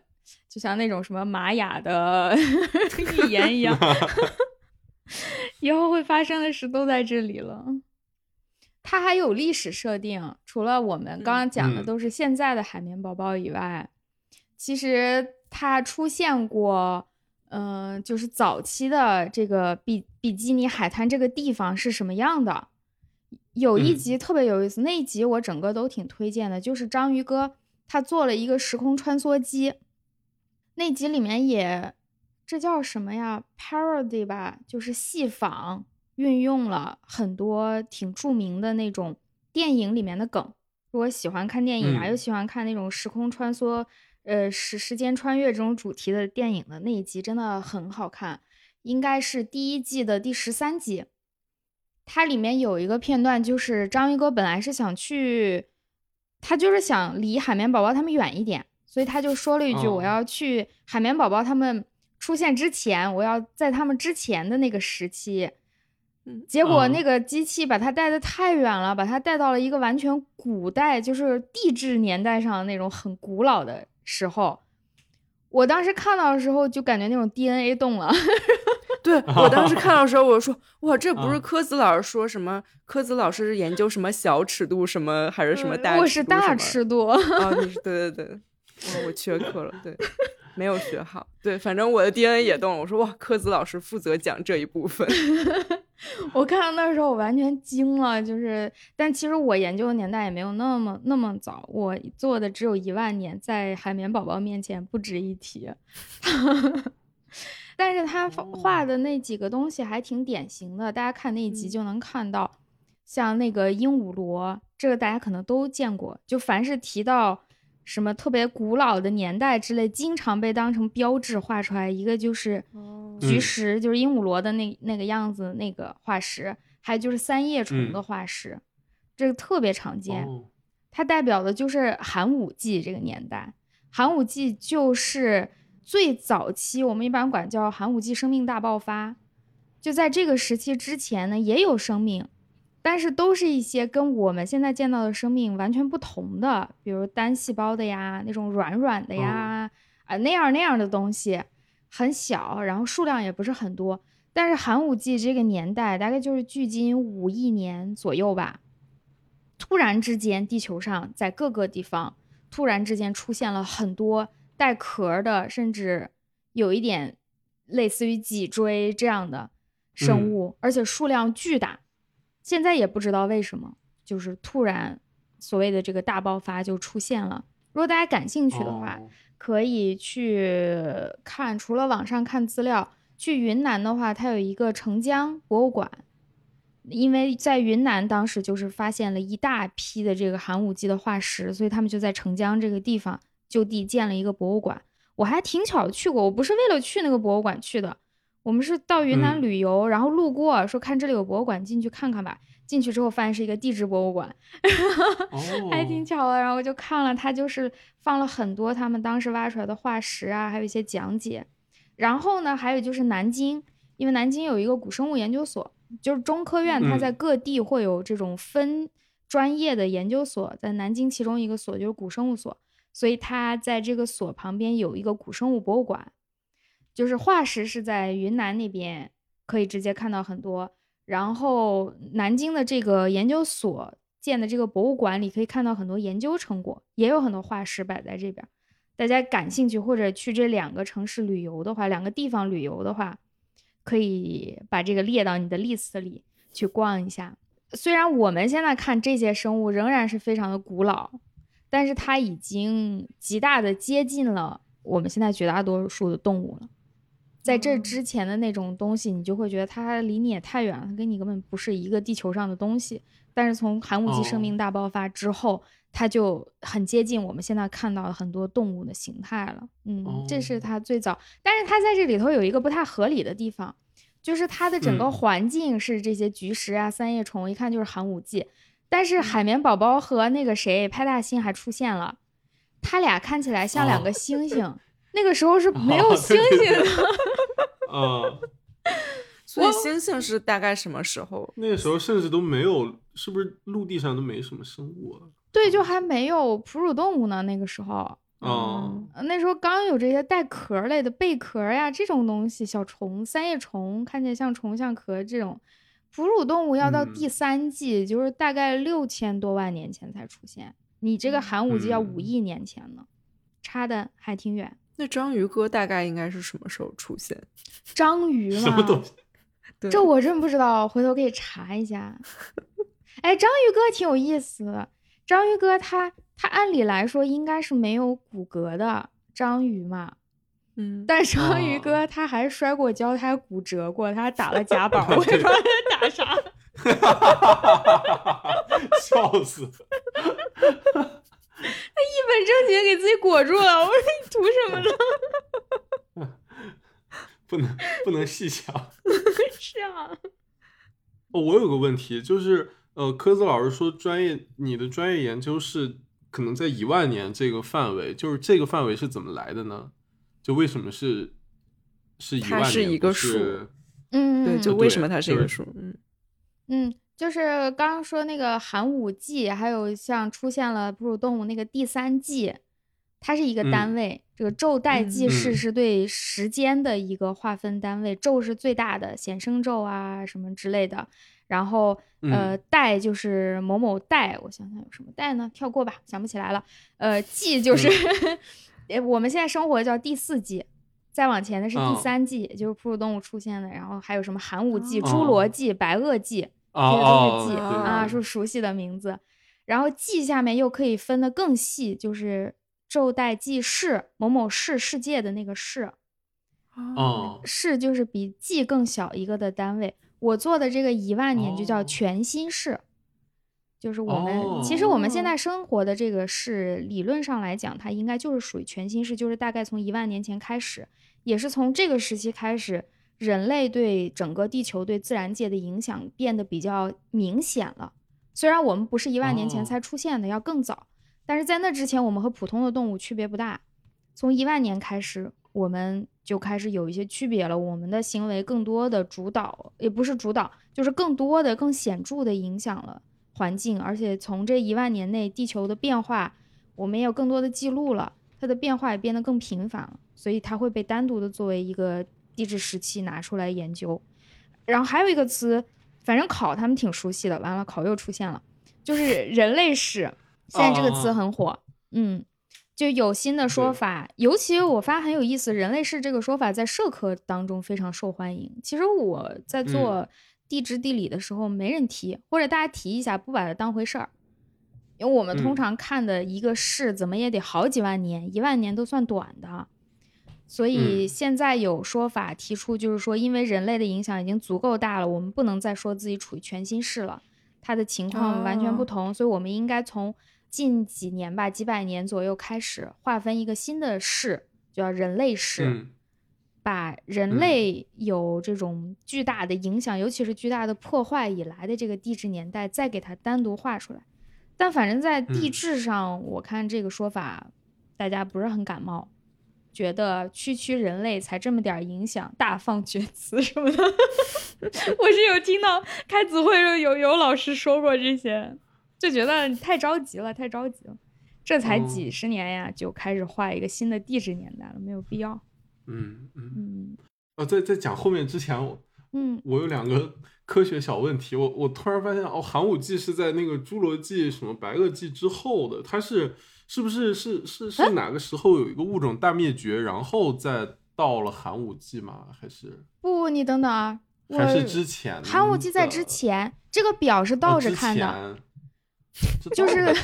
就像那种什么玛雅的 (laughs) 预言一样。(laughs) 以后会发生的事都在这里了。它还有历史设定，除了我们刚刚讲的都是现在的海绵宝宝以外，其实它出现过，嗯，就是早期的这个比比基尼海滩这个地方是什么样的。有一集特别有意思，那一集我整个都挺推荐的，就是章鱼哥他做了一个时空穿梭机，那集里面也。这叫什么呀？Parody 吧，就是戏仿，运用了很多挺著名的那种电影里面的梗。如果喜欢看电影啊，又喜欢看那种时空穿梭、呃时时间穿越这种主题的电影的那一集，真的很好看。应该是第一季的第十三集，它里面有一个片段，就是章鱼哥本来是想去，他就是想离海绵宝宝他们远一点，所以他就说了一句：“我要去海绵宝宝他们。”出现之前，我要在他们之前的那个时期，结果那个机器把他带的太远了，把他带到了一个完全古代，就是地质年代上的那种很古老的时候。我当时看到的时候，就感觉那种 DNA 动了。(laughs) 对我当时 (laughs) 看到的时候，我说哇，这不是科子老师说什么？科子老师是研究什么小尺度什么还是什么大？我是大尺度。啊，(laughs) 你是对对对，我缺课了，对。没有学好，对，反正我的 DNA 也动了。我说哇，科子老师负责讲这一部分。(laughs) 我看到那时候我完全惊了，就是，但其实我研究的年代也没有那么那么早，我做的只有一万年，在海绵宝宝面前不值一提。但是他画的那几个东西还挺典型的，大家看那一集就能看到，像那个鹦鹉螺，这个大家可能都见过，就凡是提到。什么特别古老的年代之类，经常被当成标志画出来。一个就是菊石，就是鹦鹉螺的那那个样子那个化石，还有就是三叶虫的化石，这个特别常见。它代表的就是寒武纪这个年代。寒武纪就是最早期，我们一般管叫寒武纪生命大爆发。就在这个时期之前呢，也有生命。但是都是一些跟我们现在见到的生命完全不同的，比如单细胞的呀，那种软软的呀，啊那样那样的东西，很小，然后数量也不是很多。但是寒武纪这个年代，大概就是距今五亿年左右吧。突然之间，地球上在各个地方突然之间出现了很多带壳的，甚至有一点类似于脊椎这样的生物，而且数量巨大。现在也不知道为什么，就是突然所谓的这个大爆发就出现了。如果大家感兴趣的话，可以去看，除了网上看资料，去云南的话，它有一个澄江博物馆。因为在云南当时就是发现了一大批的这个寒武纪的化石，所以他们就在澄江这个地方就地建了一个博物馆。我还挺巧去过，我不是为了去那个博物馆去的，我们是到云南旅游，然后路过说看这里有博物馆，进去看看吧。进去之后发现是一个地质博物馆，(laughs) 还挺巧的。然后我就看了，它就是放了很多他们当时挖出来的化石啊，还有一些讲解。然后呢，还有就是南京，因为南京有一个古生物研究所。就是中科院，它在各地会有这种分专业的研究所，在南京其中一个所就是古生物所，所以它在这个所旁边有一个古生物博物馆，就是化石是在云南那边可以直接看到很多，然后南京的这个研究所建的这个博物馆里可以看到很多研究成果，也有很多化石摆在这边，大家感兴趣或者去这两个城市旅游的话，两个地方旅游的话。可以把这个列到你的 list 里去逛一下。虽然我们现在看这些生物仍然是非常的古老，但是它已经极大的接近了我们现在绝大多数的动物了。在这之前的那种东西，你就会觉得它离你也太远了，它跟你根本不是一个地球上的东西。但是从寒武纪生命大爆发之后，它就很接近我们现在看到的很多动物的形态了。嗯，这是它最早，但是它在这里头有一个不太合理的地方，就是它的整个环境是这些菊石啊、三叶虫，一看就是寒武纪。但是海绵宝宝和那个谁派大星还出现了，他俩看起来像两个星星。那个时候是没有星星的，啊，(laughs) 所以星星是大概什么时候？那个时候甚至都没有，是不是陆地上都没什么生物啊？对，就还没有哺乳动物呢。那个时候，嗯，那时候刚有这些带壳类的贝壳呀这种东西，小虫、三叶虫，看起来像虫像壳这种哺乳动物，要到第三季，就是大概六千多万年前才出现。你这个寒武纪要五亿年前呢，差的还挺远。那章鱼哥大概应该是什么时候出现？(laughs) 章鱼什么东西？(laughs) 这我真不知道，回头可以查一下。(laughs) 哎，章鱼哥挺有意思。章鱼哥他他按理来说应该是没有骨骼的章鱼嘛，嗯，但双鱼哥他还摔过跤，他还骨折过，他还打了夹板，我也不知道他打啥。(laughs) 笑死！(laughs) 他一本正经给自己裹住了，我说你图什么呢？(laughs) 不能不能细想。是啊。哦，我有个问题，就是呃，科子老师说专业，你的专业研究是可能在一万年这个范围，就是这个范围是怎么来的呢？就为什么是是一万年？它是一个数。嗯，对，就为什么它是一个数？嗯嗯。就是刚刚说那个寒武纪，还有像出现了哺乳动物那个第三纪，它是一个单位。这个昼代纪事是对时间的一个划分单位，昼是最大的显生昼啊什么之类的。然后呃代就是某某代，我想想有什么代呢？跳过吧，想不起来了。呃纪就是 (laughs) 我们现在生活叫第四纪，再往前的是第三纪，也就是哺乳动物出现的。然后还有什么寒武纪、侏罗纪、白垩纪。这些都是纪啊，是熟悉的名字。然后纪下面又可以分得更细，就是昼代纪世某某世世界的那个世。哦，世就是比纪更小一个的单位。我做的这个一万年就叫全新世，就是我们其实我们现在生活的这个是，理论上来讲，它应该就是属于全新世，就是大概从一万年前开始，也是从这个时期开始。人类对整个地球、对自然界的影响变得比较明显了。虽然我们不是一万年前才出现的，要更早，但是在那之前，我们和普通的动物区别不大。从一万年开始，我们就开始有一些区别了。我们的行为更多的主导，也不是主导，就是更多的、更显著的影响了环境。而且从这一万年内地球的变化，我们也有更多的记录了，它的变化也变得更频繁了，所以它会被单独的作为一个地质时期拿出来研究。然后还有一个词，反正考他们挺熟悉的。完了，考又出现了，就是人类史。现在这个词很火，嗯，就有新的说法。尤其我发现很有意思，人类史这个说法在社科当中非常受欢迎。其实我在做地质地理的时候没人提，或者大家提一下不把它当回事儿，因为我们通常看的一个市怎么也得好几万年，一万年都算短的。所以现在有说法提出，就是说因为人类的影响已经足够大了，我们不能再说自己处于全新世了，它的情况完全不同，所以我们应该从。近几年吧，几百年左右开始划分一个新的世，叫人类世，把人类有这种巨大的影响，尤其是巨大的破坏以来的这个地质年代，再给它单独画出来。但反正在地质上，我看这个说法大家不是很感冒，觉得区区人类才这么点影响，大放厥词什么的。(laughs) 我是有听到开子会时候有有老师说过这些。就觉得太着急了，太着急了，这才几十年呀，就开始画一个新的地质年代了，没有必要。嗯嗯嗯。呃，在在讲后面之前，我嗯，我有两个 (laughs) 科学小问题。我我突然发现，哦，寒武纪是在那个侏罗纪、什么白垩纪之后的，它是是不是是是是哪个时候有一个物种大灭绝，然后再到了寒武纪吗？还是不？你等等啊，还是之前？寒武纪在之前，这个表是倒着看的。就是，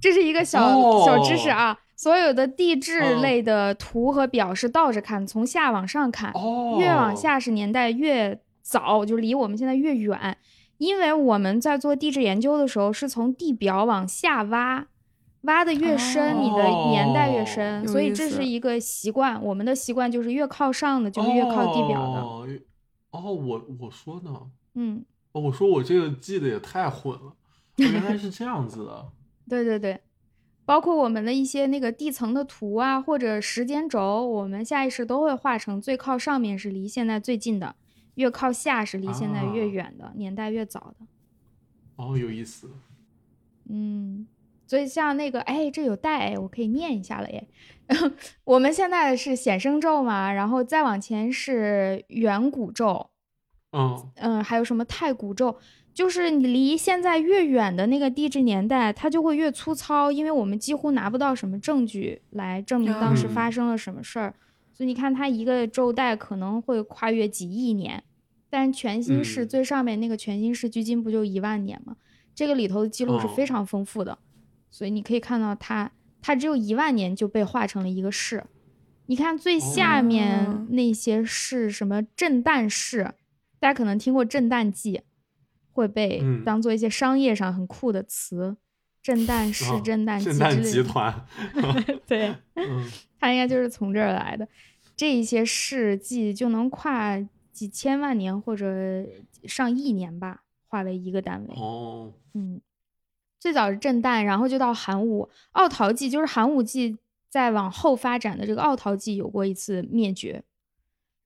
这 (laughs) 是一个小小知识啊！所有的地质类的图和表是倒着看，从下往上看，越往下是年代越早，就离我们现在越远。因为我们在做地质研究的时候，是从地表往下挖，挖的越深，你的年代越深，所以这是一个习惯。我们的习惯就是越靠上的就是越靠地表的。哦，我我说呢，嗯。哦，我说我这个记得也太混了，原来是这样子的。(laughs) 对对对，包括我们的一些那个地层的图啊，或者时间轴，我们下意识都会画成最靠上面是离现在最近的，越靠下是离现在越远的，年代越早的。哦，有意思。嗯，所以像那个，哎，这有带，我可以念一下了耶。(laughs) 我们现在是显生咒嘛，然后再往前是远古咒。嗯嗯，还有什么太古咒？就是你离现在越远的那个地质年代，它就会越粗糙，因为我们几乎拿不到什么证据来证明当时发生了什么事儿。所以你看，它一个周代可能会跨越几亿年，但全新世最上面那个全新世距今不就一万年吗？这个里头的记录是非常丰富的，所以你可以看到它，它只有一万年就被划成了一个市。你看最下面那些是什么震旦市？大家可能听过震旦纪，会被当做一些商业上很酷的词，震旦市、震旦震旦集团 (laughs) (laughs) 对，(laughs) 它应该就是从这儿来的。这一些事迹就能跨几千万年或者上亿年吧，化为一个单位。哦，嗯，最早是震旦，然后就到寒武、奥陶纪，就是寒武纪再往后发展的这个奥陶纪有过一次灭绝。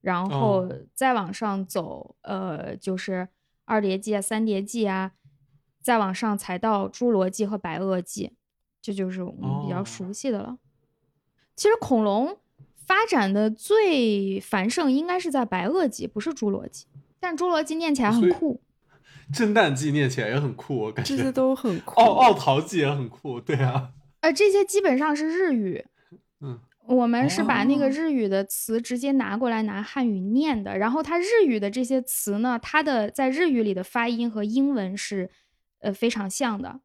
然后再往上走，呃，就是二叠纪啊、三叠纪啊，再往上才到侏罗纪和白垩纪，这就是我们比较熟悉的了。其实恐龙发展的最繁盛应该是在白垩纪，不是侏罗纪。但侏罗纪念起来很酷，(laughs) 震旦纪念起来也很酷，我感觉这些都很酷。奥奥陶纪也很酷，对啊。呃，这些基本上是日语，嗯。我们是把那个日语的词直接拿过来拿汉语念的，然后它日语的这些词呢，它的在日语里的发音和英文是，呃非常像的，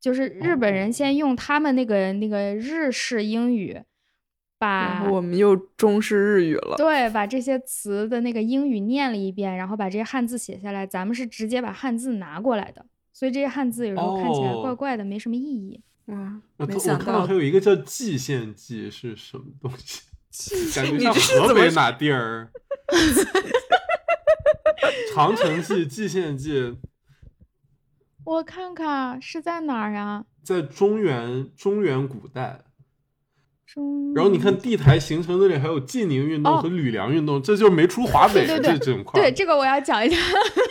就是日本人先用他们那个那个日式英语，把我们又中式日语了，对，把这些词的那个英语念了一遍，然后把这些汉字写下来，咱们是直接把汉字拿过来的，所以这些汉字有时候看起来怪怪的，没什么意义。哇，没想到还有一个叫蓟县记是什么东西？(laughs) 感觉像河北哪地儿？长城记、蓟县记，我看看是在哪儿呀？在中原，中原古代。中。然后你看地台形成那里还有晋宁运动和吕梁运动，这就是没出华北这这整块。对这个我要讲一下，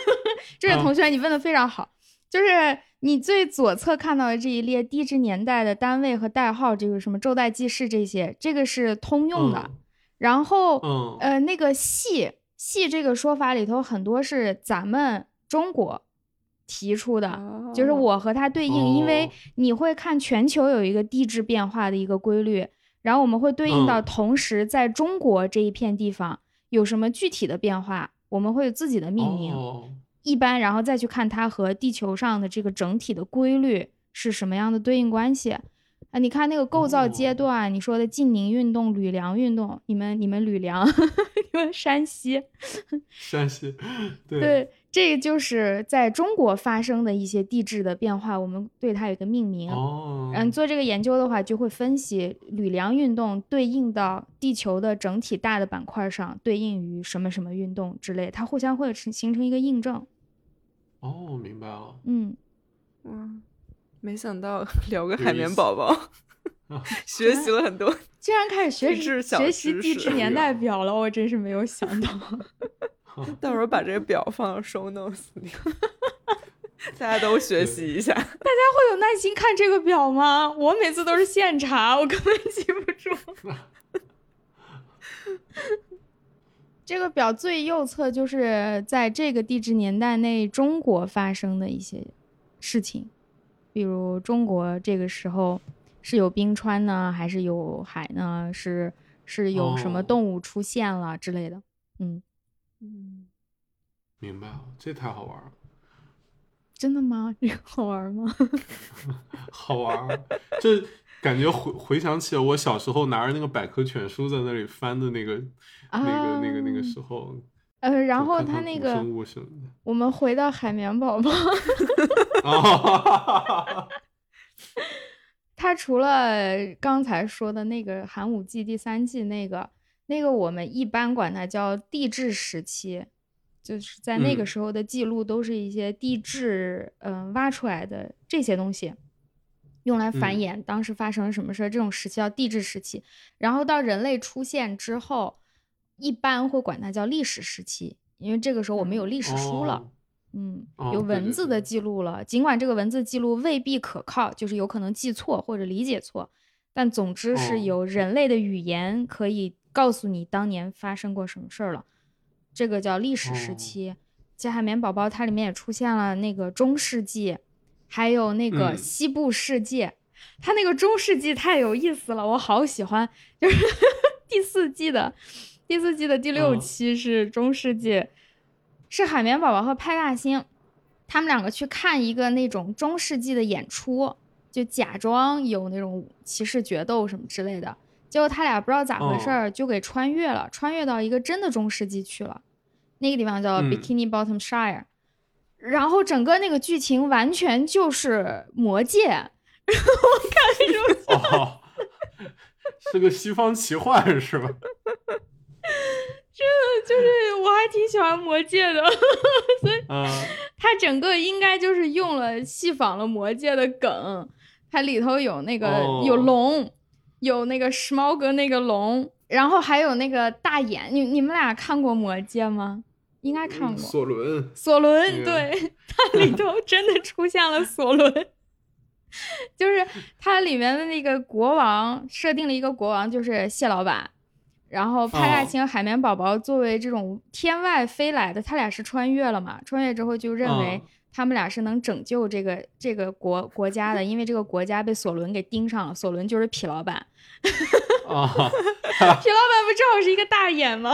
(laughs) 这位同学你问的非常好，就是你最左侧看到的这一列地质年代的单位和代号，这个什么周代记事这些，这个是通用的。然后，呃，那个系系这个说法里头很多是咱们中国。提出的就是我和它对应，因为你会看全球有一个地质变化的一个规律，然后我们会对应到同时在中国这一片地方有什么具体的变化，我们会有自己的命名，一般然后再去看它和地球上的这个整体的规律是什么样的对应关系。啊，你看那个构造阶段，你说的晋宁运动、吕梁运动，你们你们吕梁，(laughs) 你们山西，(laughs) 山西，对。对这个就是在中国发生的一些地质的变化，我们对它有一个命名。哦，嗯，做这个研究的话，就会分析吕梁运动对应到地球的整体大的板块上，对应于什么什么运动之类，它互相会形形成一个印证。哦，明白了。嗯，哇，没想到 (laughs) 聊个海绵宝宝 (laughs) (laughs) 学习了很多，竟然开始学习学习地质年代表了，我真是没有想到。到时候把这个表放到收 notes 里，大家都学习一下。大家会有耐心看这个表吗？我每次都是现查，我根本记不住。这个表最右侧就是在这个地质年代内中国发生的一些事情，比如中国这个时候是有冰川呢，还是有海呢？是是有什么动物出现了之类的？嗯。嗯，明白了，这太好玩了。真的吗？这 (laughs) 个好玩吗？(laughs) 好玩，就感觉回回想起我小时候拿着那个百科全书在那里翻的那个那个那个那个时候。呃，然后他那个，我们回到海绵宝宝。(laughs) 他除了刚才说的那个寒武纪第三季那个。那个我们一般管它叫地质时期，就是在那个时候的记录都是一些地质，嗯，挖出来的这些东西，用来繁衍当时发生了什么事儿。这种时期叫地质时期。然后到人类出现之后，一般会管它叫历史时期，因为这个时候我们有历史书了，嗯，有文字的记录了。尽管这个文字记录未必可靠，就是有可能记错或者理解错，但总之是有人类的语言可以。告诉你当年发生过什么事儿了，这个叫历史时期。加海绵宝宝它里面也出现了那个中世纪，还有那个西部世界。它那个中世纪太有意思了，我好喜欢。就是 (laughs) 第四季的第四季的第六期是中世纪，是海绵宝宝和派大星他们两个去看一个那种中世纪的演出，就假装有那种骑士决斗什么之类的。结果他俩不知道咋回事儿，就给穿越了，穿越到一个真的中世纪去了，那个地方叫 Bikini Bottom Shire，然后整个那个剧情完全就是魔戒，我看着哦，是个西方奇幻是吧？(laughs) 真的就是我还挺喜欢魔戒的，(laughs) 所以它整个应该就是用了戏仿了魔戒的梗，它里头有那个有龙。有那个时髦哥那个龙，然后还有那个大眼，你你们俩看过《魔戒》吗？应该看过。索伦，索伦，对，(laughs) 它里头真的出现了索伦，(laughs) 就是它里面的那个国王设定了一个国王，就是蟹老板，然后派大星、海绵宝宝作为这种天外飞来的，他俩是穿越了嘛？穿越之后就认为。他们俩是能拯救这个这个国国家的，(laughs) 因为这个国家被索伦给盯上了。索伦就是痞老板，痞老板不正好是一个大眼吗？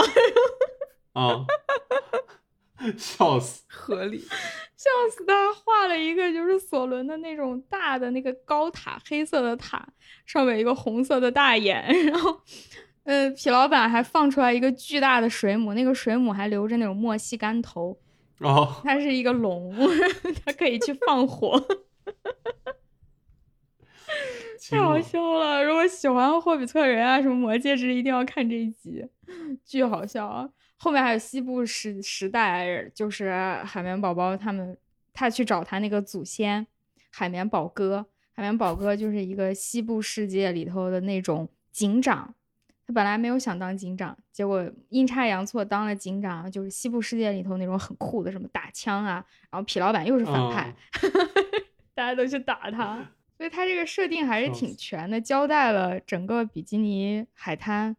啊，(laughs) 笑死，合理，笑死他！画了一个就是索伦的那种大的那个高塔，黑色的塔，上面一个红色的大眼，(laughs) 然后，呃，痞老板还放出来一个巨大的水母，那个水母还留着那种墨西干头。哦，(laughs) 它是一个龙，它可以去放火，太好笑了！如果喜欢霍比特人啊，什么魔戒之，一定要看这一集，巨好笑啊！后面还有西部时时代，就是海绵宝宝他们，他去找他那个祖先海绵宝哥，海绵宝哥就是一个西部世界里头的那种警长。他本来没有想当警长，结果阴差阳错当了警长，就是西部世界里头那种很酷的，什么打枪啊。然后痞老板又是反派，(laughs) 大家都去打他，所以他这个设定还是挺全的，交代了整个比基尼海滩，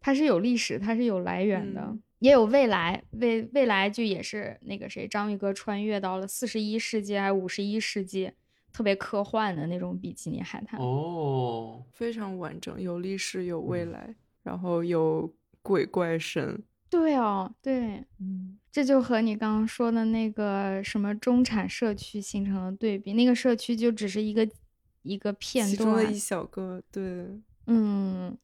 它是有历史，它是有来源的，也有未来。未未来就也是那个谁，章鱼哥穿越到了四十一世纪还是五十一世纪，特别科幻的那种比基尼海滩。哦，非常完整，有历史，有未来。然后有鬼怪神，对哦，对，嗯，这就和你刚刚说的那个什么中产社区形成了对比。那个社区就只是一个一个片段，其中的一小个，对，嗯，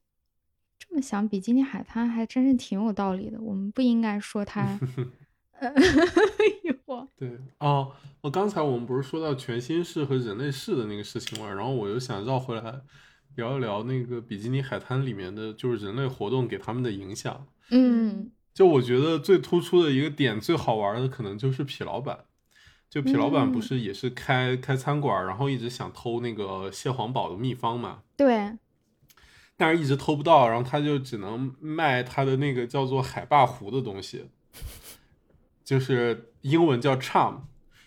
这么想，比基尼海滩还真是挺有道理的。我们不应该说 (laughs) 它，(laughs) 对哦，我刚才我们不是说到全新世和人类世的那个事情吗？然后我又想绕回来。聊一聊那个比基尼海滩里面的就是人类活动给他们的影响。嗯，就我觉得最突出的一个点，最好玩的可能就是痞老板。就痞老板不是也是开开餐馆，然后一直想偷那个蟹黄堡的秘方嘛？对。但是一直偷不到，然后他就只能卖他的那个叫做海霸湖的东西，就是英文叫 charm，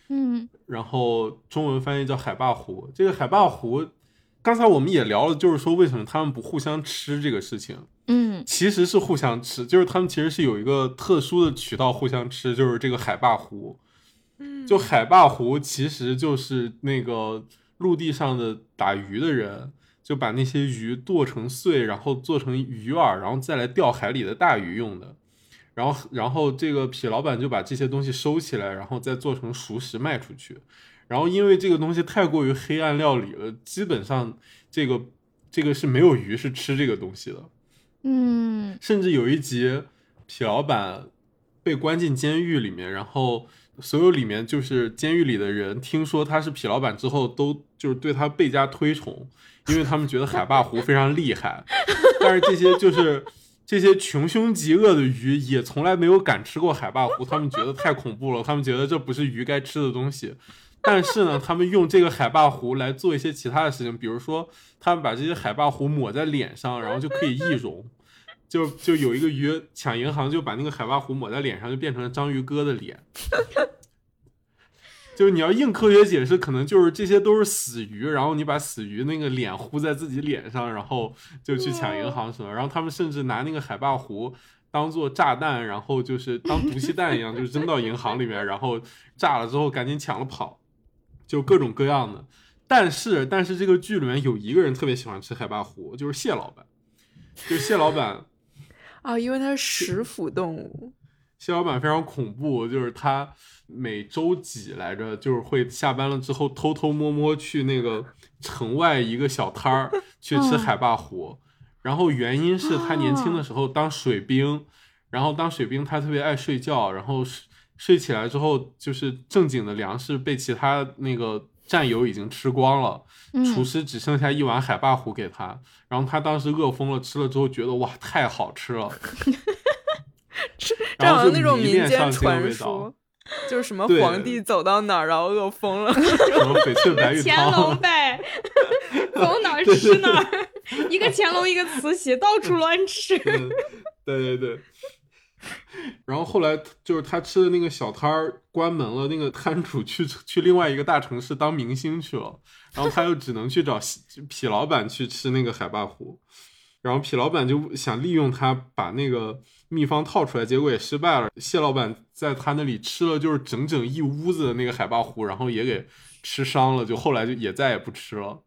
嗯，然后中文翻译叫海霸湖。这个海霸湖。刚才我们也聊了，就是说为什么他们不互相吃这个事情。嗯，其实是互相吃，就是他们其实是有一个特殊的渠道互相吃，就是这个海霸湖。嗯，就海霸湖其实就是那个陆地上的打鱼的人，就把那些鱼剁成碎，然后做成鱼饵，然后再来钓海里的大鱼用的。然后，然后这个痞老板就把这些东西收起来，然后再做成熟食卖出去。然后，因为这个东西太过于黑暗料理了，基本上这个这个是没有鱼是吃这个东西的。嗯，甚至有一集，痞老板被关进监狱里面，然后所有里面就是监狱里的人听说他是痞老板之后，都就是对他倍加推崇，因为他们觉得海霸湖非常厉害。但是这些就是这些穷凶极恶的鱼也从来没有敢吃过海霸湖，他们觉得太恐怖了，他们觉得这不是鱼该吃的东西。但是呢，他们用这个海霸湖来做一些其他的事情，比如说，他们把这些海霸湖抹在脸上，然后就可以易容。就就有一个鱼抢银行，就把那个海霸湖抹在脸上，就变成了章鱼哥的脸。就是你要硬科学解释，可能就是这些都是死鱼，然后你把死鱼那个脸糊在自己脸上，然后就去抢银行什么。然后他们甚至拿那个海霸湖当做炸弹，然后就是当毒气弹一样，就扔到银行里面，然后炸了之后赶紧抢了跑。就各种各样的，但是但是这个剧里面有一个人特别喜欢吃海霸湖，就是蟹老板。就蟹老板啊，因为他是食腐动物。蟹老板非常恐怖，就是他 (laughs) 每周几来着，就是会下班了之后偷偷摸摸去那个城外一个小摊儿 (laughs) 去吃海霸糊。然后原因是他年轻的时候当水兵，然后当水兵他特别爱睡觉，然后。睡起来之后，就是正经的粮食被其他那个战友已经吃光了，厨师只剩下一碗海霸糊给他，然后他当时饿疯了，吃了之后觉得哇太好吃了，这好像那种民间传说，就是什么皇帝走到哪儿然后饿疯了，什么 (laughs) 翡翠白玉汤，乾隆呗，(laughs) 走哪儿吃哪儿，一个乾隆一个慈禧，到处乱吃，对对对。然后后来就是他吃的那个小摊儿关门了，那个摊主去去另外一个大城市当明星去了，然后他又只能去找痞老板去吃那个海霸糊，然后痞老板就想利用他把那个秘方套出来，结果也失败了。谢老板在他那里吃了就是整整一屋子的那个海霸糊，然后也给吃伤了，就后来就也再也不吃了。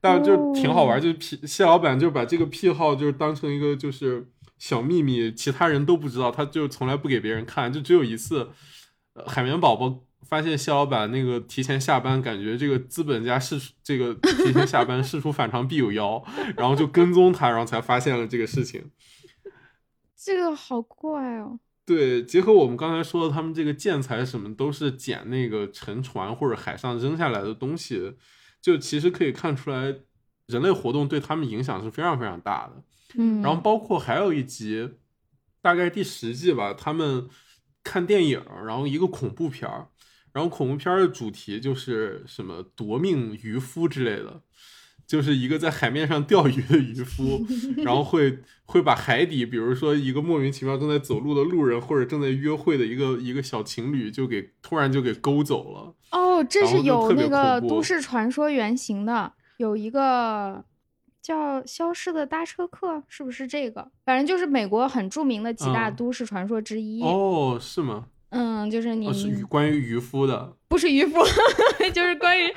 但就挺好玩，就癖谢老板就把这个癖好就是当成一个就是。小秘密，其他人都不知道，他就从来不给别人看，就只有一次，海绵宝宝发现谢老板那个提前下班，感觉这个资本家事这个提前下班，事出反常必有妖，(laughs) 然后就跟踪他，然后才发现了这个事情。这个好怪哦。对，结合我们刚才说的，他们这个建材什么都是捡那个沉船或者海上扔下来的东西，就其实可以看出来，人类活动对他们影响是非常非常大的。嗯，然后包括还有一集，大概第十季吧，他们看电影，然后一个恐怖片儿，然后恐怖片儿的主题就是什么夺命渔夫之类的，就是一个在海面上钓鱼的渔夫，(laughs) 然后会会把海底，比如说一个莫名其妙正在走路的路人，或者正在约会的一个一个小情侣，就给突然就给勾走了。哦，这是有那个都市传说原型的，有一个叫《消失的搭车客》，是不是这个？反正就是美国很著名的几大都市传说之一。哦，是吗？嗯，就是你是关于渔夫的，不是渔夫，(laughs) 就是关于。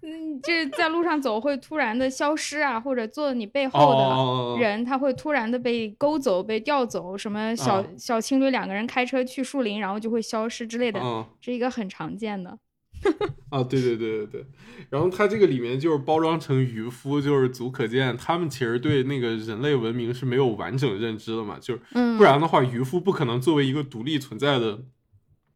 嗯，就是在路上走会突然的消失啊，或者坐你背后的人他会突然的被勾走、被调走，什么小小情侣两个人开车去树林，然后就会消失之类的，是一个很常见的。(laughs) 啊，对对对对对。然后他这个里面就是包装成渔夫，就是足可见他们其实对那个人类文明是没有完整认知的嘛，就是不然的话，渔夫不可能作为一个独立存在的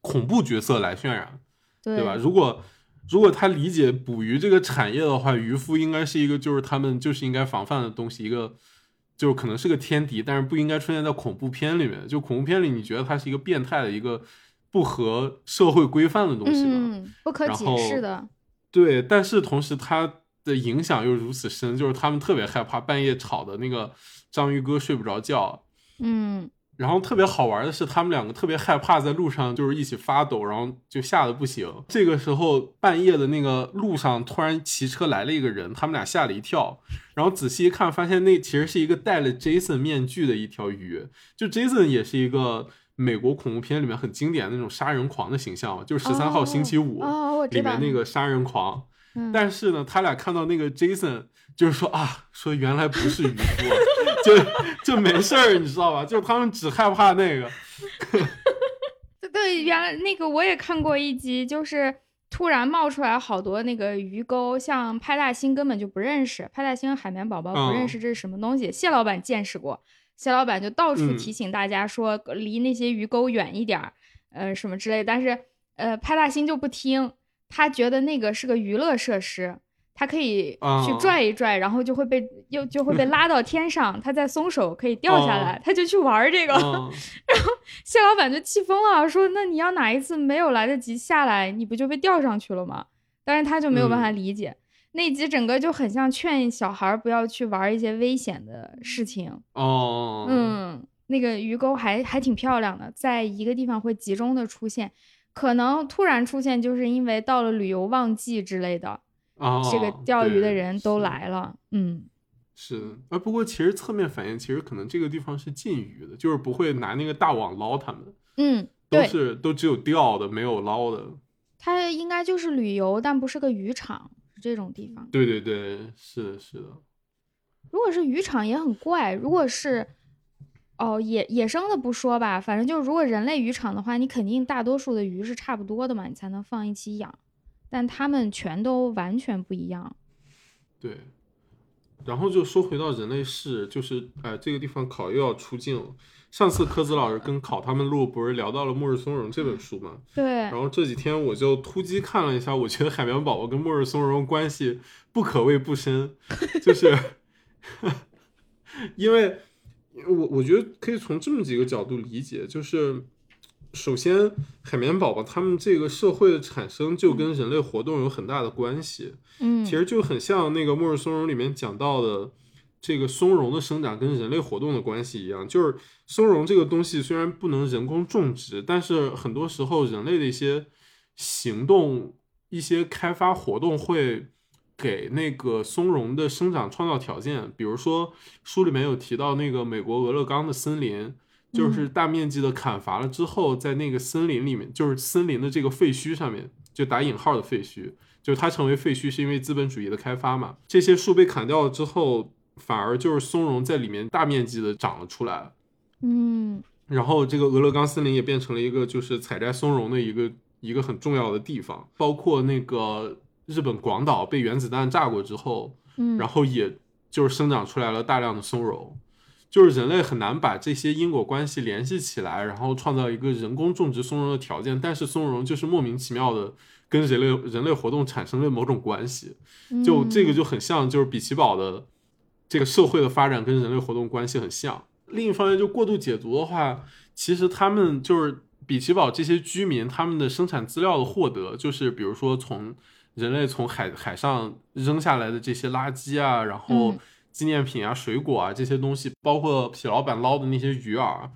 恐怖角色来渲染，对吧？如果如果他理解捕鱼这个产业的话，渔夫应该是一个就是他们就是应该防范的东西，一个就可能是个天敌，但是不应该出现在恐怖片里面。就恐怖片里，你觉得他是一个变态的一个不合社会规范的东西吗？不可解释的。对，但是同时他的影响又如此深，就是他们特别害怕半夜吵的那个章鱼哥睡不着觉。嗯。然后特别好玩的是，他们两个特别害怕在路上就是一起发抖，然后就吓得不行。这个时候半夜的那个路上突然骑车来了一个人，他们俩吓了一跳。然后仔细一看，发现那其实是一个戴了 Jason 面具的一条鱼。就 Jason 也是一个美国恐怖片里面很经典的那种杀人狂的形象，就是十三号星期五里面那个杀人狂。但是呢，他俩看到那个 Jason，就是说啊，说原来不是渔夫。就就没事儿，你知道吧？就是他们只害怕那个。(laughs) 对，原来那个我也看过一集，就是突然冒出来好多那个鱼钩，像派大星根本就不认识，派大星海绵宝宝不认识这是什么东西。蟹老板见识过，蟹老板就到处提醒大家说离那些鱼钩远一点儿，呃什么之类。但是呃派大星就不听，他觉得那个是个娱乐设施。他可以去拽一拽，然后就会被又就会被拉到天上，他再松手可以掉下来，他就去玩这个，(laughs) 然后谢老板就气疯了，说：“那你要哪一次没有来得及下来，你不就被吊上去了吗？”但是他就没有办法理解那集整个就很像劝小孩不要去玩一些危险的事情哦。嗯，那个鱼钩还还挺漂亮的，在一个地方会集中的出现，可能突然出现就是因为到了旅游旺季之类的。这个钓鱼的人都来了，嗯，是啊。不过其实侧面反映，其实可能这个地方是禁渔的，就是不会拿那个大网捞他们，嗯，都是都只有钓的，没有捞的。它应该就是旅游，但不是个渔场，是这种地方。对对对，是的，是的。如果是渔场也很怪，如果是哦野野生的不说吧，反正就是如果人类渔场的话，你肯定大多数的鱼是差不多的嘛，你才能放一起养。但他们全都完全不一样，对。然后就说回到人类世，就是哎，这个地方考又要出镜了。上次科子老师跟考他们录，不是聊到了《末日松茸》这本书吗？对。然后这几天我就突击看了一下，我觉得海绵宝宝跟末日松茸关系不可谓不深，就是 (laughs) 因为我我觉得可以从这么几个角度理解，就是。首先，海绵宝宝他们这个社会的产生就跟人类活动有很大的关系。嗯，其实就很像那个《末日松茸》里面讲到的这个松茸的生长跟人类活动的关系一样。就是松茸这个东西虽然不能人工种植，但是很多时候人类的一些行动、一些开发活动会给那个松茸的生长创造条件。比如说书里面有提到那个美国俄勒冈的森林。就是大面积的砍伐了之后，在那个森林里面，就是森林的这个废墟上面，就打引号的废墟，就是它成为废墟是因为资本主义的开发嘛。这些树被砍掉了之后，反而就是松茸在里面大面积的长了出来。嗯，然后这个俄勒冈森林也变成了一个就是采摘松茸的一个一个很重要的地方。包括那个日本广岛被原子弹炸过之后，嗯，然后也就是生长出来了大量的松茸。就是人类很难把这些因果关系联系起来，然后创造一个人工种植松茸的条件。但是松茸就是莫名其妙的跟人类人类活动产生了某种关系，就这个就很像，就是比奇堡的这个社会的发展跟人类活动关系很像。另一方面，就过度解读的话，其实他们就是比奇堡这些居民他们的生产资料的获得，就是比如说从人类从海海上扔下来的这些垃圾啊，然后纪念品啊、水果啊这些东西，包括痞老板捞的那些鱼饵，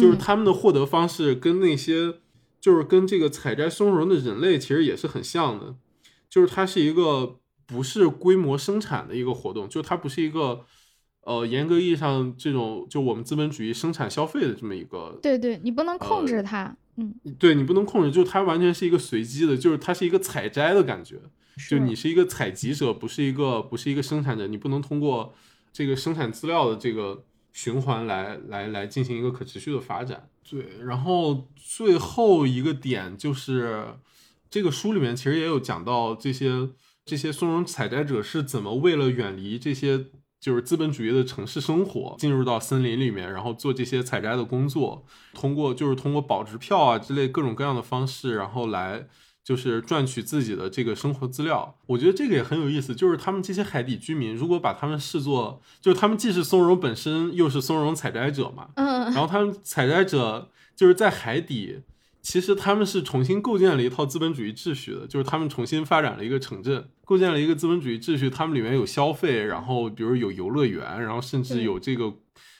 就是他们的获得方式跟那些就是跟这个采摘松茸的人类其实也是很像的，就是它是一个不是规模生产的一个活动，就它不是一个呃严格意义上这种就我们资本主义生产消费的这么一个，对对，你不能控制它。嗯，对你不能控制，就它完全是一个随机的，就是它是一个采摘的感觉，就你是一个采集者，不是一个不是一个生产者，你不能通过这个生产资料的这个循环来来来进行一个可持续的发展。对，然后最后一个点就是这个书里面其实也有讲到这些这些松茸采摘者是怎么为了远离这些。就是资本主义的城市生活，进入到森林里面，然后做这些采摘的工作，通过就是通过保值票啊之类各种各样的方式，然后来就是赚取自己的这个生活资料。我觉得这个也很有意思，就是他们这些海底居民，如果把他们视作，就是他们既是松茸本身，又是松茸采摘者嘛，嗯，然后他们采摘者就是在海底。其实他们是重新构建了一套资本主义秩序的，就是他们重新发展了一个城镇，构建了一个资本主义秩序。他们里面有消费，然后比如有游乐园，然后甚至有这个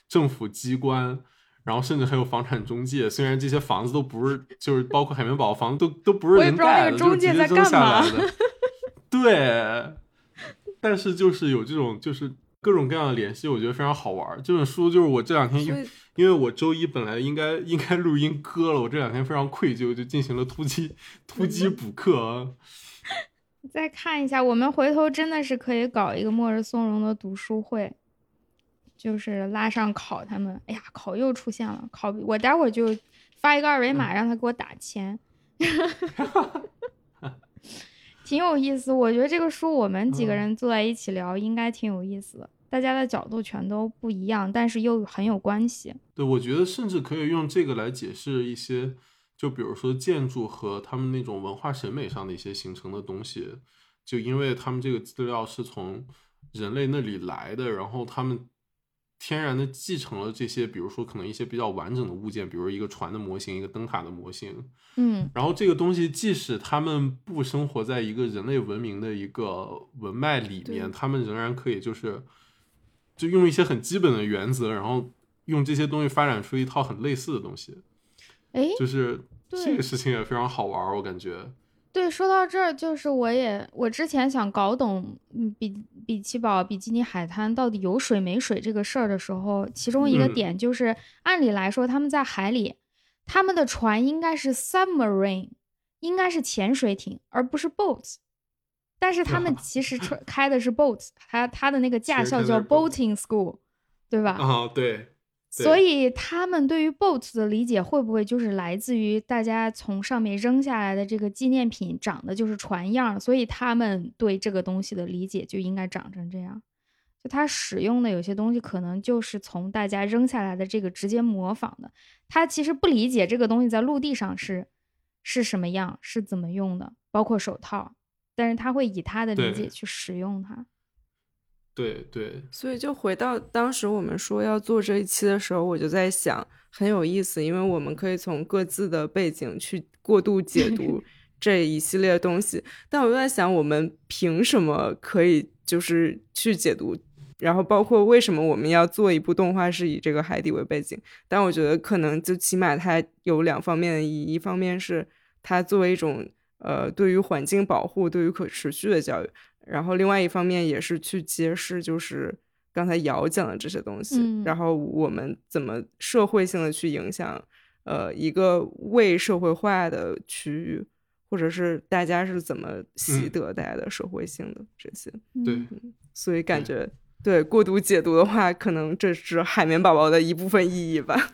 政府机关，然后甚至还有房产中介。虽然这些房子都不是，就是包括海绵宝宝房子都都不是人盖的，就是直接扔下来的。对，但是就是有这种就是各种各样的联系，我觉得非常好玩。这本书就是我这两天因。因为我周一本来应该应该录音搁了，我这两天非常愧疚，就进行了突击突击 (laughs) 补课。再看一下，我们回头真的是可以搞一个末日松茸的读书会，就是拉上考他们。哎呀，考又出现了，考我待会儿就发一个二维码让他给我打钱，(laughs) 挺有意思。我觉得这个书我们几个人坐在一起聊应该挺有意思的。大家的角度全都不一样，但是又很有关系。对，我觉得甚至可以用这个来解释一些，就比如说建筑和他们那种文化审美上的一些形成的东西，就因为他们这个资料是从人类那里来的，然后他们天然的继承了这些，比如说可能一些比较完整的物件，比如一个船的模型，一个灯塔的模型，嗯，然后这个东西即使他们不生活在一个人类文明的一个文脉里面，他们仍然可以就是。就用一些很基本的原则，然后用这些东西发展出一套很类似的东西，哎，就是这个事情也非常好玩，我感觉。对，说到这儿，就是我也我之前想搞懂比比奇堡、比基尼海滩到底有水没水这个事儿的时候，其中一个点就是，按理来说他们在海里，他们的船应该是 submarine，应该是潜水艇，而不是 boats。但是他们 (laughs) 其实开的是 boats，他他的那个驾校叫 boating school，对吧？啊，对。所以他们对于 boats 的理解会不会就是来自于大家从上面扔下来的这个纪念品长得就是船样，所以他们对这个东西的理解就应该长成这样。就他使用的有些东西可能就是从大家扔下来的这个直接模仿的。他其实不理解这个东西在陆地上是是什么样，是怎么用的，包括手套。但是他会以他的理解去使用它，对对，所以就回到当时我们说要做这一期的时候，我就在想很有意思，因为我们可以从各自的背景去过度解读 (laughs) 这一系列东西。但我又在想，我们凭什么可以就是去解读？然后包括为什么我们要做一部动画是以这个海底为背景？但我觉得可能就起码它有两方面的意义，一方面是它作为一种。呃，对于环境保护，对于可持续的教育，然后另外一方面也是去揭示，就是刚才姚讲的这些东西，然后我们怎么社会性的去影响，呃，一个未社会化的区域，或者是大家是怎么习得大家的社会性的这些，对，所以感觉对过度解读的话，可能这是海绵宝宝的一部分意义吧。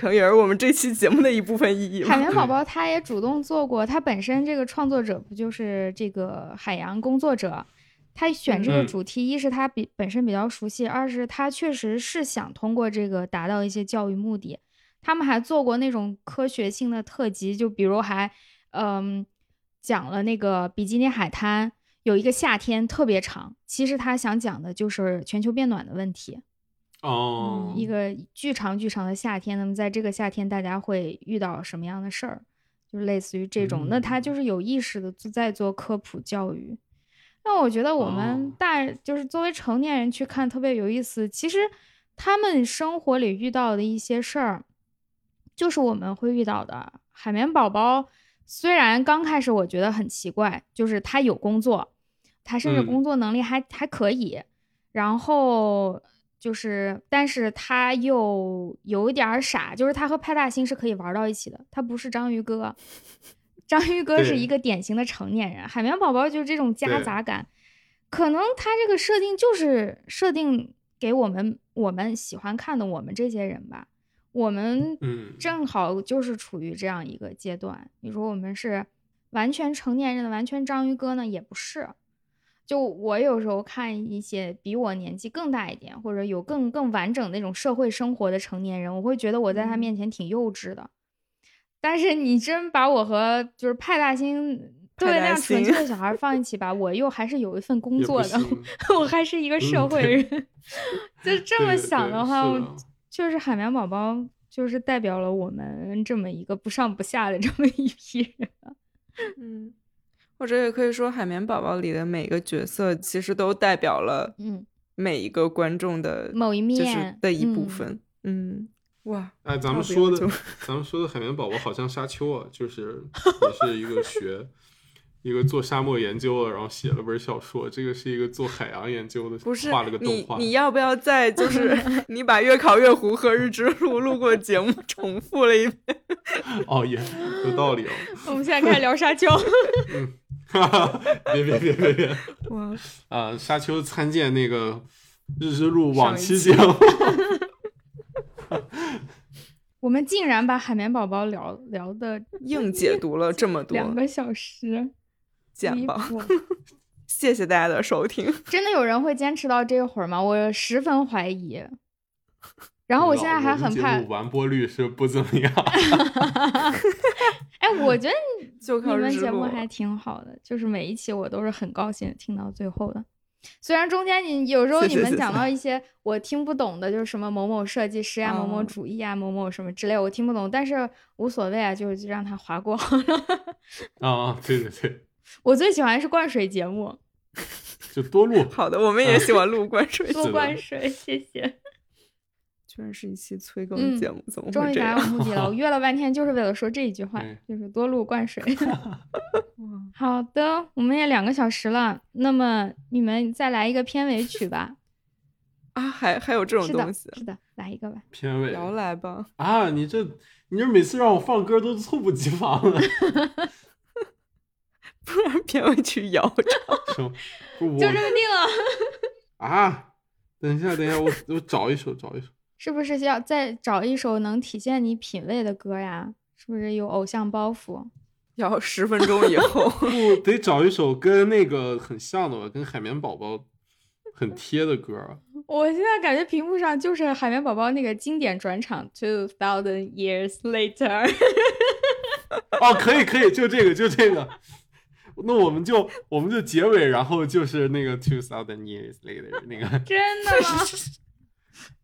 可能也是我们这期节目的一部分意义。海绵宝宝他也主动做过，他本身这个创作者不就是这个海洋工作者？他选这个主题，一是他比本身比较熟悉，二是他确实是想通过这个达到一些教育目的。他们还做过那种科学性的特辑，就比如还嗯讲了那个比基尼海滩有一个夏天特别长，其实他想讲的就是全球变暖的问题。哦，一个巨长巨长的夏天，那么在这个夏天，大家会遇到什么样的事儿？就是类似于这种，那他就是有意识的在做科普教育。那我觉得我们大就是作为成年人去看特别有意思。其实他们生活里遇到的一些事儿，就是我们会遇到的。海绵宝宝虽然刚开始我觉得很奇怪，就是他有工作，他甚至工作能力还还可以，然后就是，但是他又有一点傻，就是他和派大星是可以玩到一起的，他不是章鱼哥。(laughs) 章鱼哥是一个典型的成年人，海绵宝宝就是这种夹杂感，可能他这个设定就是设定给我们我们喜欢看的我们这些人吧，我们正好就是处于这样一个阶段。你说我们是完全成年人的完全章鱼哥呢，也不是。就我有时候看一些比我年纪更大一点，或者有更更完整那种社会生活的成年人，我会觉得我在他面前挺幼稚的。但是你真把我和就是派大星对那样纯粹的小孩放一起吧，我又还是有一份工作的，我还是一个社会人。(laughs) 就 (laughs) 这么想的话，就是海绵宝宝就是代表了我们这么一个不上不下的这么一批人。嗯，或者也可以说，海绵宝宝里的每个角色其实都代表了嗯每一个观众的某一面的一部分。嗯。哇，哎，咱们说的，咱们说的海绵宝宝好像沙丘啊，就是也是一个学一个做沙漠研究的，然后写了本小说。这个是一个做海洋研究的，不是画了个动画。你要不要再就 (laughs) 是你把月考月湖和日之路 (laughs) 录过的节目重复了一遍？哦，也有道理哦。我们现在开始聊沙丘。(laughs) 嗯，(laughs) 别别别别别！哇啊，沙丘参见那个日之路往期节目。(laughs) 我们竟然把海绵宝宝聊聊的硬解读了这么多两个小时，简吧！(laughs) 谢谢大家的收听。真的有人会坚持到这会儿吗？我十分怀疑。然后我现在还很怕完播率是不怎么样。(laughs) 哎，我觉得你们节目还挺好的，就是每一期我都是很高兴听到最后的。虽然中间你有时候你们讲到一些我听不懂的，就是什么某某设计师啊、某某主义啊、某某什么之类，我听不懂，但是无所谓啊，就就让它划过。(laughs) 啊，对对对，我最喜欢是灌水节目，就多录。好的，我们也喜欢录灌水，多灌水，谢谢。居然是一期催更节目，怎么终于达到目的了？我 (laughs) 约了半天就是为了说这一句话，就是多路灌水。(laughs) 好的，我们也两个小时了，那么你们再来一个片尾曲吧。(laughs) 啊，还还有这种东西？是的，来一个吧。片尾，摇来吧。啊，你这你这每次让我放歌都猝不及防了，不然片尾曲摇唱。就这么定了。啊，等一下，等一下，我我找一首，找一首。是不是要再找一首能体现你品味的歌呀？是不是有偶像包袱？(laughs) 要十分钟以后，(laughs) 不得找一首跟那个很像的吧？跟海绵宝宝很贴的歌。(laughs) 我现在感觉屏幕上就是海绵宝宝那个经典转场，Two Thousand Years Later。哦，可以可以，就这个就这个。那我们就我们就结尾，然后就是那个 Two Thousand Years Later 那个。真的吗？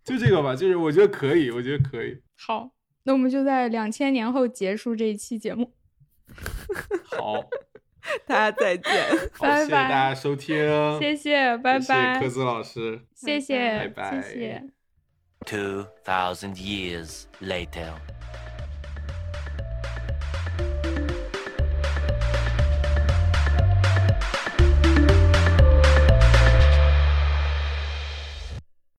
就这个吧，就是我觉得可以，我觉得可以。好，那我们就在两千年后结束这一期节目。(laughs) 好，(laughs) 大家再见，(laughs) 拜拜，谢谢大家收听，谢谢，拜拜，谢谢科子老师，谢谢，拜拜，谢谢。Two thousand years later.